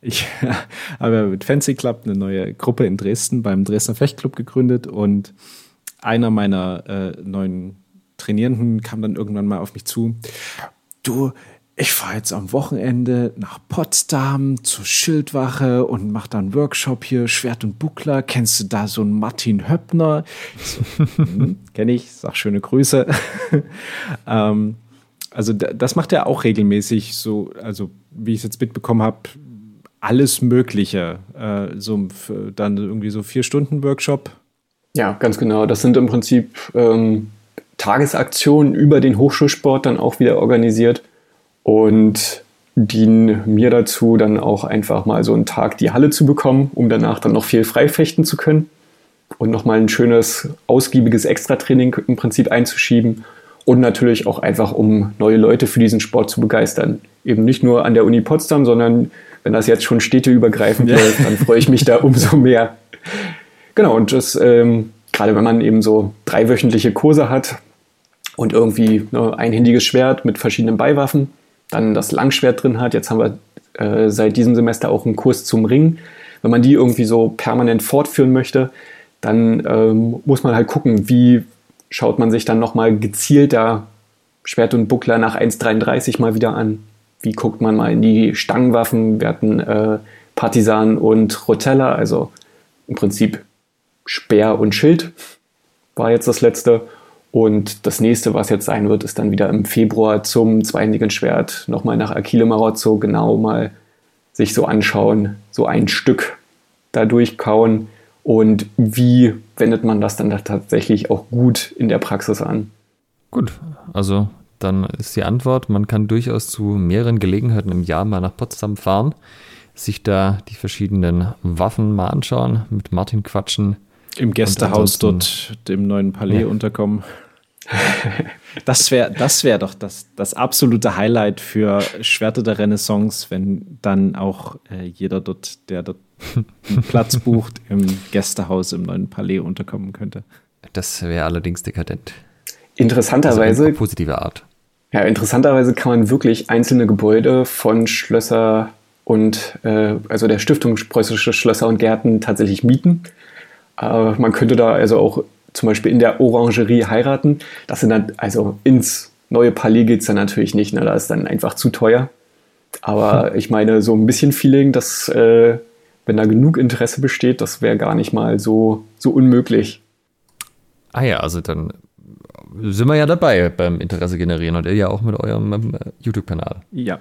ich *laughs* habe mit Fancy Club eine neue Gruppe in Dresden beim Dresdner Fechtclub gegründet und einer meiner äh, neuen Trainierenden kam dann irgendwann mal auf mich zu. Du, ich fahre jetzt am Wochenende nach Potsdam zur Schildwache und mache dann Workshop hier, Schwert und Buckler. Kennst du da so einen Martin Höppner? So, *laughs* hm, Kenne ich, sag schöne Grüße. *laughs* ähm, also das macht er auch regelmäßig, so, also wie ich es jetzt mitbekommen habe, alles Mögliche. Äh, so dann irgendwie so vier Stunden Workshop. Ja, ganz genau. Das sind im Prinzip ähm, Tagesaktionen über den Hochschulsport dann auch wieder organisiert und dienen mir dazu, dann auch einfach mal so einen Tag die Halle zu bekommen, um danach dann noch viel freifechten zu können und nochmal ein schönes, ausgiebiges Extratraining im Prinzip einzuschieben und natürlich auch einfach, um neue Leute für diesen Sport zu begeistern. Eben nicht nur an der Uni Potsdam, sondern wenn das jetzt schon städteübergreifend ja. läuft, dann freue ich mich da umso mehr. Genau, und das, ähm, gerade wenn man eben so dreiwöchentliche Kurse hat und irgendwie ne, ein händiges Schwert mit verschiedenen Beiwaffen, dann das Langschwert drin hat. Jetzt haben wir äh, seit diesem Semester auch einen Kurs zum Ring. Wenn man die irgendwie so permanent fortführen möchte, dann ähm, muss man halt gucken, wie schaut man sich dann nochmal gezielter Schwert und Buckler nach 1,33 mal wieder an. Wie guckt man mal in die Stangenwaffen? Wir hatten äh, Partisan und Rotella, also im Prinzip Speer und Schild war jetzt das letzte. Und das nächste, was jetzt sein wird, ist dann wieder im Februar zum zweihändigen Schwert nochmal nach Achille Marozzo genau mal sich so anschauen, so ein Stück da durchkauen und wie wendet man das dann tatsächlich auch gut in der Praxis an. Gut, also dann ist die Antwort, man kann durchaus zu mehreren Gelegenheiten im Jahr mal nach Potsdam fahren, sich da die verschiedenen Waffen mal anschauen, mit Martin quatschen, im Gästehaus dort, dem neuen Palais ja. unterkommen. *laughs* Das wäre das wär doch das, das absolute Highlight für Schwerte der Renaissance, wenn dann auch äh, jeder dort, der dort einen Platz *laughs* bucht, im Gästehaus im neuen Palais unterkommen könnte. Das wäre allerdings dekadent. Interessanterweise. Also positive Art. Ja, interessanterweise kann man wirklich einzelne Gebäude von Schlösser und äh, also der Stiftung Preußische Schlösser und Gärten tatsächlich mieten. Äh, man könnte da also auch zum Beispiel in der Orangerie heiraten. Das sind dann, also ins neue Palais geht es dann natürlich nicht, ne? da ist dann einfach zu teuer. Aber ich meine, so ein bisschen Feeling, dass, äh, wenn da genug Interesse besteht, das wäre gar nicht mal so, so unmöglich. Ah ja, also dann sind wir ja dabei beim Interesse generieren und ihr ja auch mit eurem ähm, YouTube-Kanal. Ja.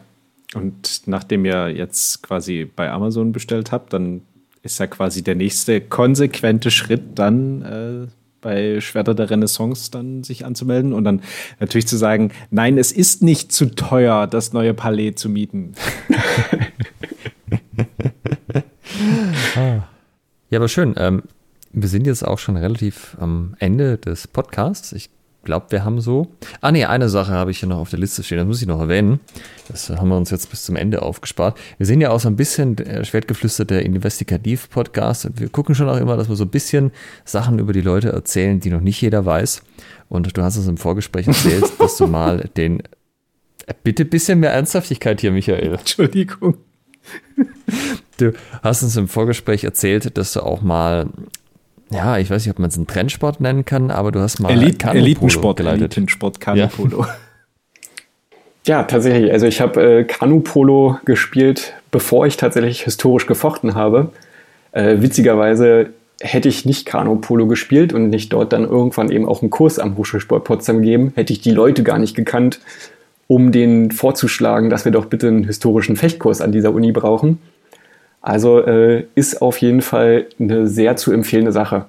Und nachdem ihr jetzt quasi bei Amazon bestellt habt, dann ist ja quasi der nächste konsequente Schritt dann äh, bei Schwerter der Renaissance dann sich anzumelden und dann natürlich zu sagen, nein, es ist nicht zu teuer, das neue Palais zu mieten. *laughs* ja, aber schön. Ähm, wir sind jetzt auch schon relativ am Ende des Podcasts. Ich glaube, wir haben so. Ah, nee, eine Sache habe ich hier noch auf der Liste stehen, das muss ich noch erwähnen. Das haben wir uns jetzt bis zum Ende aufgespart. Wir sind ja auch so ein bisschen äh, Schwertgeflüster der Investigativ-Podcast. Wir gucken schon auch immer, dass wir so ein bisschen Sachen über die Leute erzählen, die noch nicht jeder weiß. Und du hast uns im Vorgespräch erzählt, *laughs* dass du mal den. Äh, bitte ein bisschen mehr Ernsthaftigkeit hier, Michael. Entschuldigung. Du hast uns im Vorgespräch erzählt, dass du auch mal ja, ich weiß nicht, ob man es einen Trendsport nennen kann, aber du hast mal Elit Elitensport geleitet. Elitensport Kanupolo. Ja. *laughs* ja, tatsächlich. Also ich habe äh, Kanupolo gespielt, bevor ich tatsächlich historisch gefochten habe. Äh, witzigerweise hätte ich nicht Kanupolo gespielt und nicht dort dann irgendwann eben auch einen Kurs am Hochschulsport Potsdam gegeben, hätte ich die Leute gar nicht gekannt, um denen vorzuschlagen, dass wir doch bitte einen historischen Fechtkurs an dieser Uni brauchen. Also äh, ist auf jeden Fall eine sehr zu empfehlende Sache.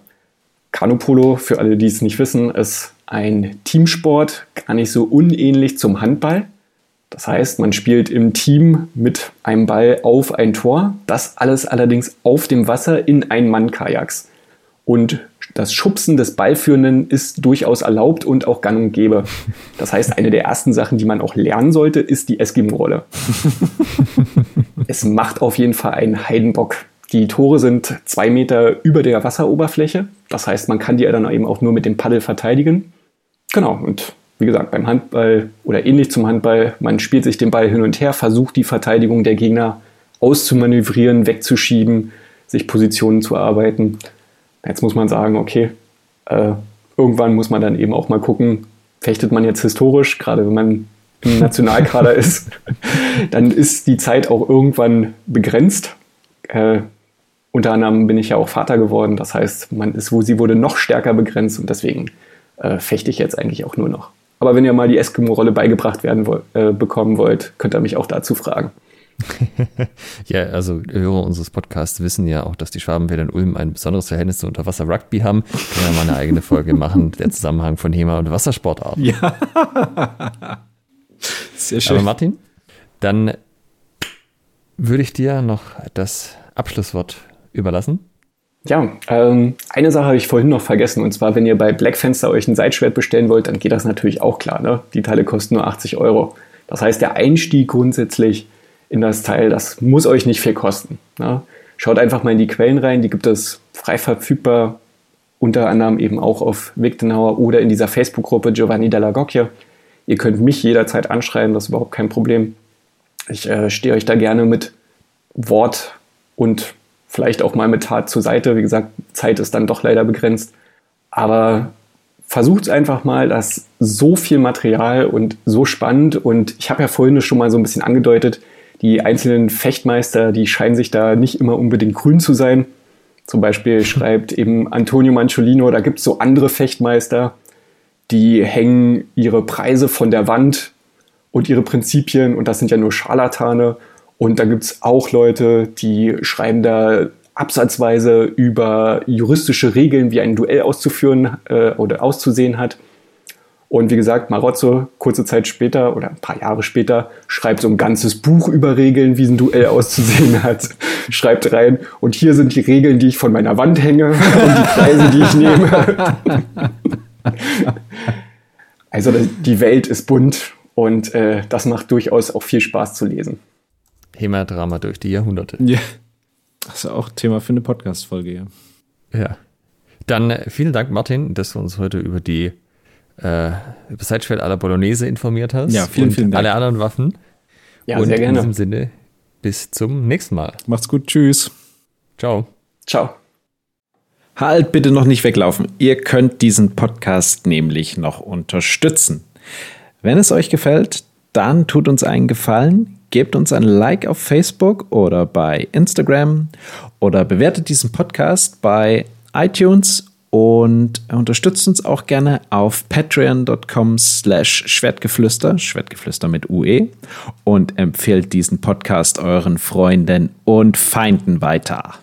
Kanupolo, für alle, die es nicht wissen, ist ein Teamsport, gar nicht so unähnlich zum Handball. Das heißt, man spielt im Team mit einem Ball auf ein Tor, das alles allerdings auf dem Wasser in Ein-Mann-Kajaks. Und das Schubsen des Ballführenden ist durchaus erlaubt und auch gang und gäbe. Das heißt, eine der ersten Sachen, die man auch lernen sollte, ist die Eskimo-Rolle. *laughs* es macht auf jeden Fall einen Heidenbock. Die Tore sind zwei Meter über der Wasseroberfläche. Das heißt, man kann die dann eben auch nur mit dem Paddel verteidigen. Genau, und wie gesagt, beim Handball oder ähnlich zum Handball, man spielt sich den Ball hin und her, versucht die Verteidigung der Gegner auszumanövrieren, wegzuschieben, sich Positionen zu arbeiten. Jetzt muss man sagen, okay, äh, irgendwann muss man dann eben auch mal gucken, fechtet man jetzt historisch, gerade wenn man im Nationalkader ist, dann ist die Zeit auch irgendwann begrenzt. Äh, unter anderem bin ich ja auch Vater geworden, das heißt, man ist, wo sie wurde noch stärker begrenzt und deswegen äh, fechte ich jetzt eigentlich auch nur noch. Aber wenn ihr mal die Eskimo-Rolle beigebracht werden äh, bekommen wollt, könnt ihr mich auch dazu fragen. *laughs* ja, also Hörer unseres Podcasts wissen ja auch, dass die Schwabenwälder in Ulm ein besonderes Verhältnis zu Unterwasser-Rugby haben. Können wir mal eine eigene Folge machen, der Zusammenhang von HEMA und Wassersportarten. Ja. *laughs* Sehr schön. Aber Martin, dann würde ich dir noch das Abschlusswort überlassen. Ja, ähm, eine Sache habe ich vorhin noch vergessen. Und zwar, wenn ihr bei Blackfenster euch ein Seitschwert bestellen wollt, dann geht das natürlich auch klar. Ne? Die Teile kosten nur 80 Euro. Das heißt, der Einstieg grundsätzlich in das Teil, das muss euch nicht viel kosten. Ne? Schaut einfach mal in die Quellen rein, die gibt es frei verfügbar, unter anderem eben auch auf Wigtenauer oder in dieser Facebook-Gruppe Giovanni Della Gocchia. Ihr könnt mich jederzeit anschreiben, das ist überhaupt kein Problem. Ich äh, stehe euch da gerne mit Wort und vielleicht auch mal mit Tat zur Seite. Wie gesagt, Zeit ist dann doch leider begrenzt. Aber versucht es einfach mal, das ist so viel Material und so spannend. Und ich habe ja vorhin schon mal so ein bisschen angedeutet, die einzelnen Fechtmeister, die scheinen sich da nicht immer unbedingt grün zu sein. Zum Beispiel *laughs* schreibt eben Antonio Manciolino, da gibt es so andere Fechtmeister, die hängen ihre Preise von der Wand und ihre Prinzipien und das sind ja nur Scharlatane und da gibt es auch Leute, die schreiben da absatzweise über juristische Regeln, wie ein Duell auszuführen äh, oder auszusehen hat. Und wie gesagt, Marozzo, kurze Zeit später oder ein paar Jahre später, schreibt so ein ganzes Buch über Regeln, wie ein Duell auszusehen hat. *laughs* schreibt rein, und hier sind die Regeln, die ich von meiner Wand hänge *laughs* und die Preise, die ich nehme. *laughs* *laughs* also die Welt ist bunt und äh, das macht durchaus auch viel Spaß zu lesen. HEMA-Drama durch die Jahrhunderte. Ja. Das ist auch Thema für eine Podcast-Folge, ja. Ja. Dann äh, vielen Dank, Martin, dass du uns heute über die äh, über Sidesfeld aller Bolognese informiert hast. Ja, vielen, und vielen Dank. alle anderen Waffen. Ja, und sehr gerne. in diesem Sinne, bis zum nächsten Mal. Macht's gut. Tschüss. Ciao. Ciao. Halt bitte noch nicht weglaufen. Ihr könnt diesen Podcast nämlich noch unterstützen. Wenn es euch gefällt, dann tut uns einen Gefallen, gebt uns ein Like auf Facebook oder bei Instagram oder bewertet diesen Podcast bei iTunes und unterstützt uns auch gerne auf patreon.com slash schwertgeflüster, Schwertgeflüster mit UE und empfehlt diesen Podcast euren Freunden und Feinden weiter.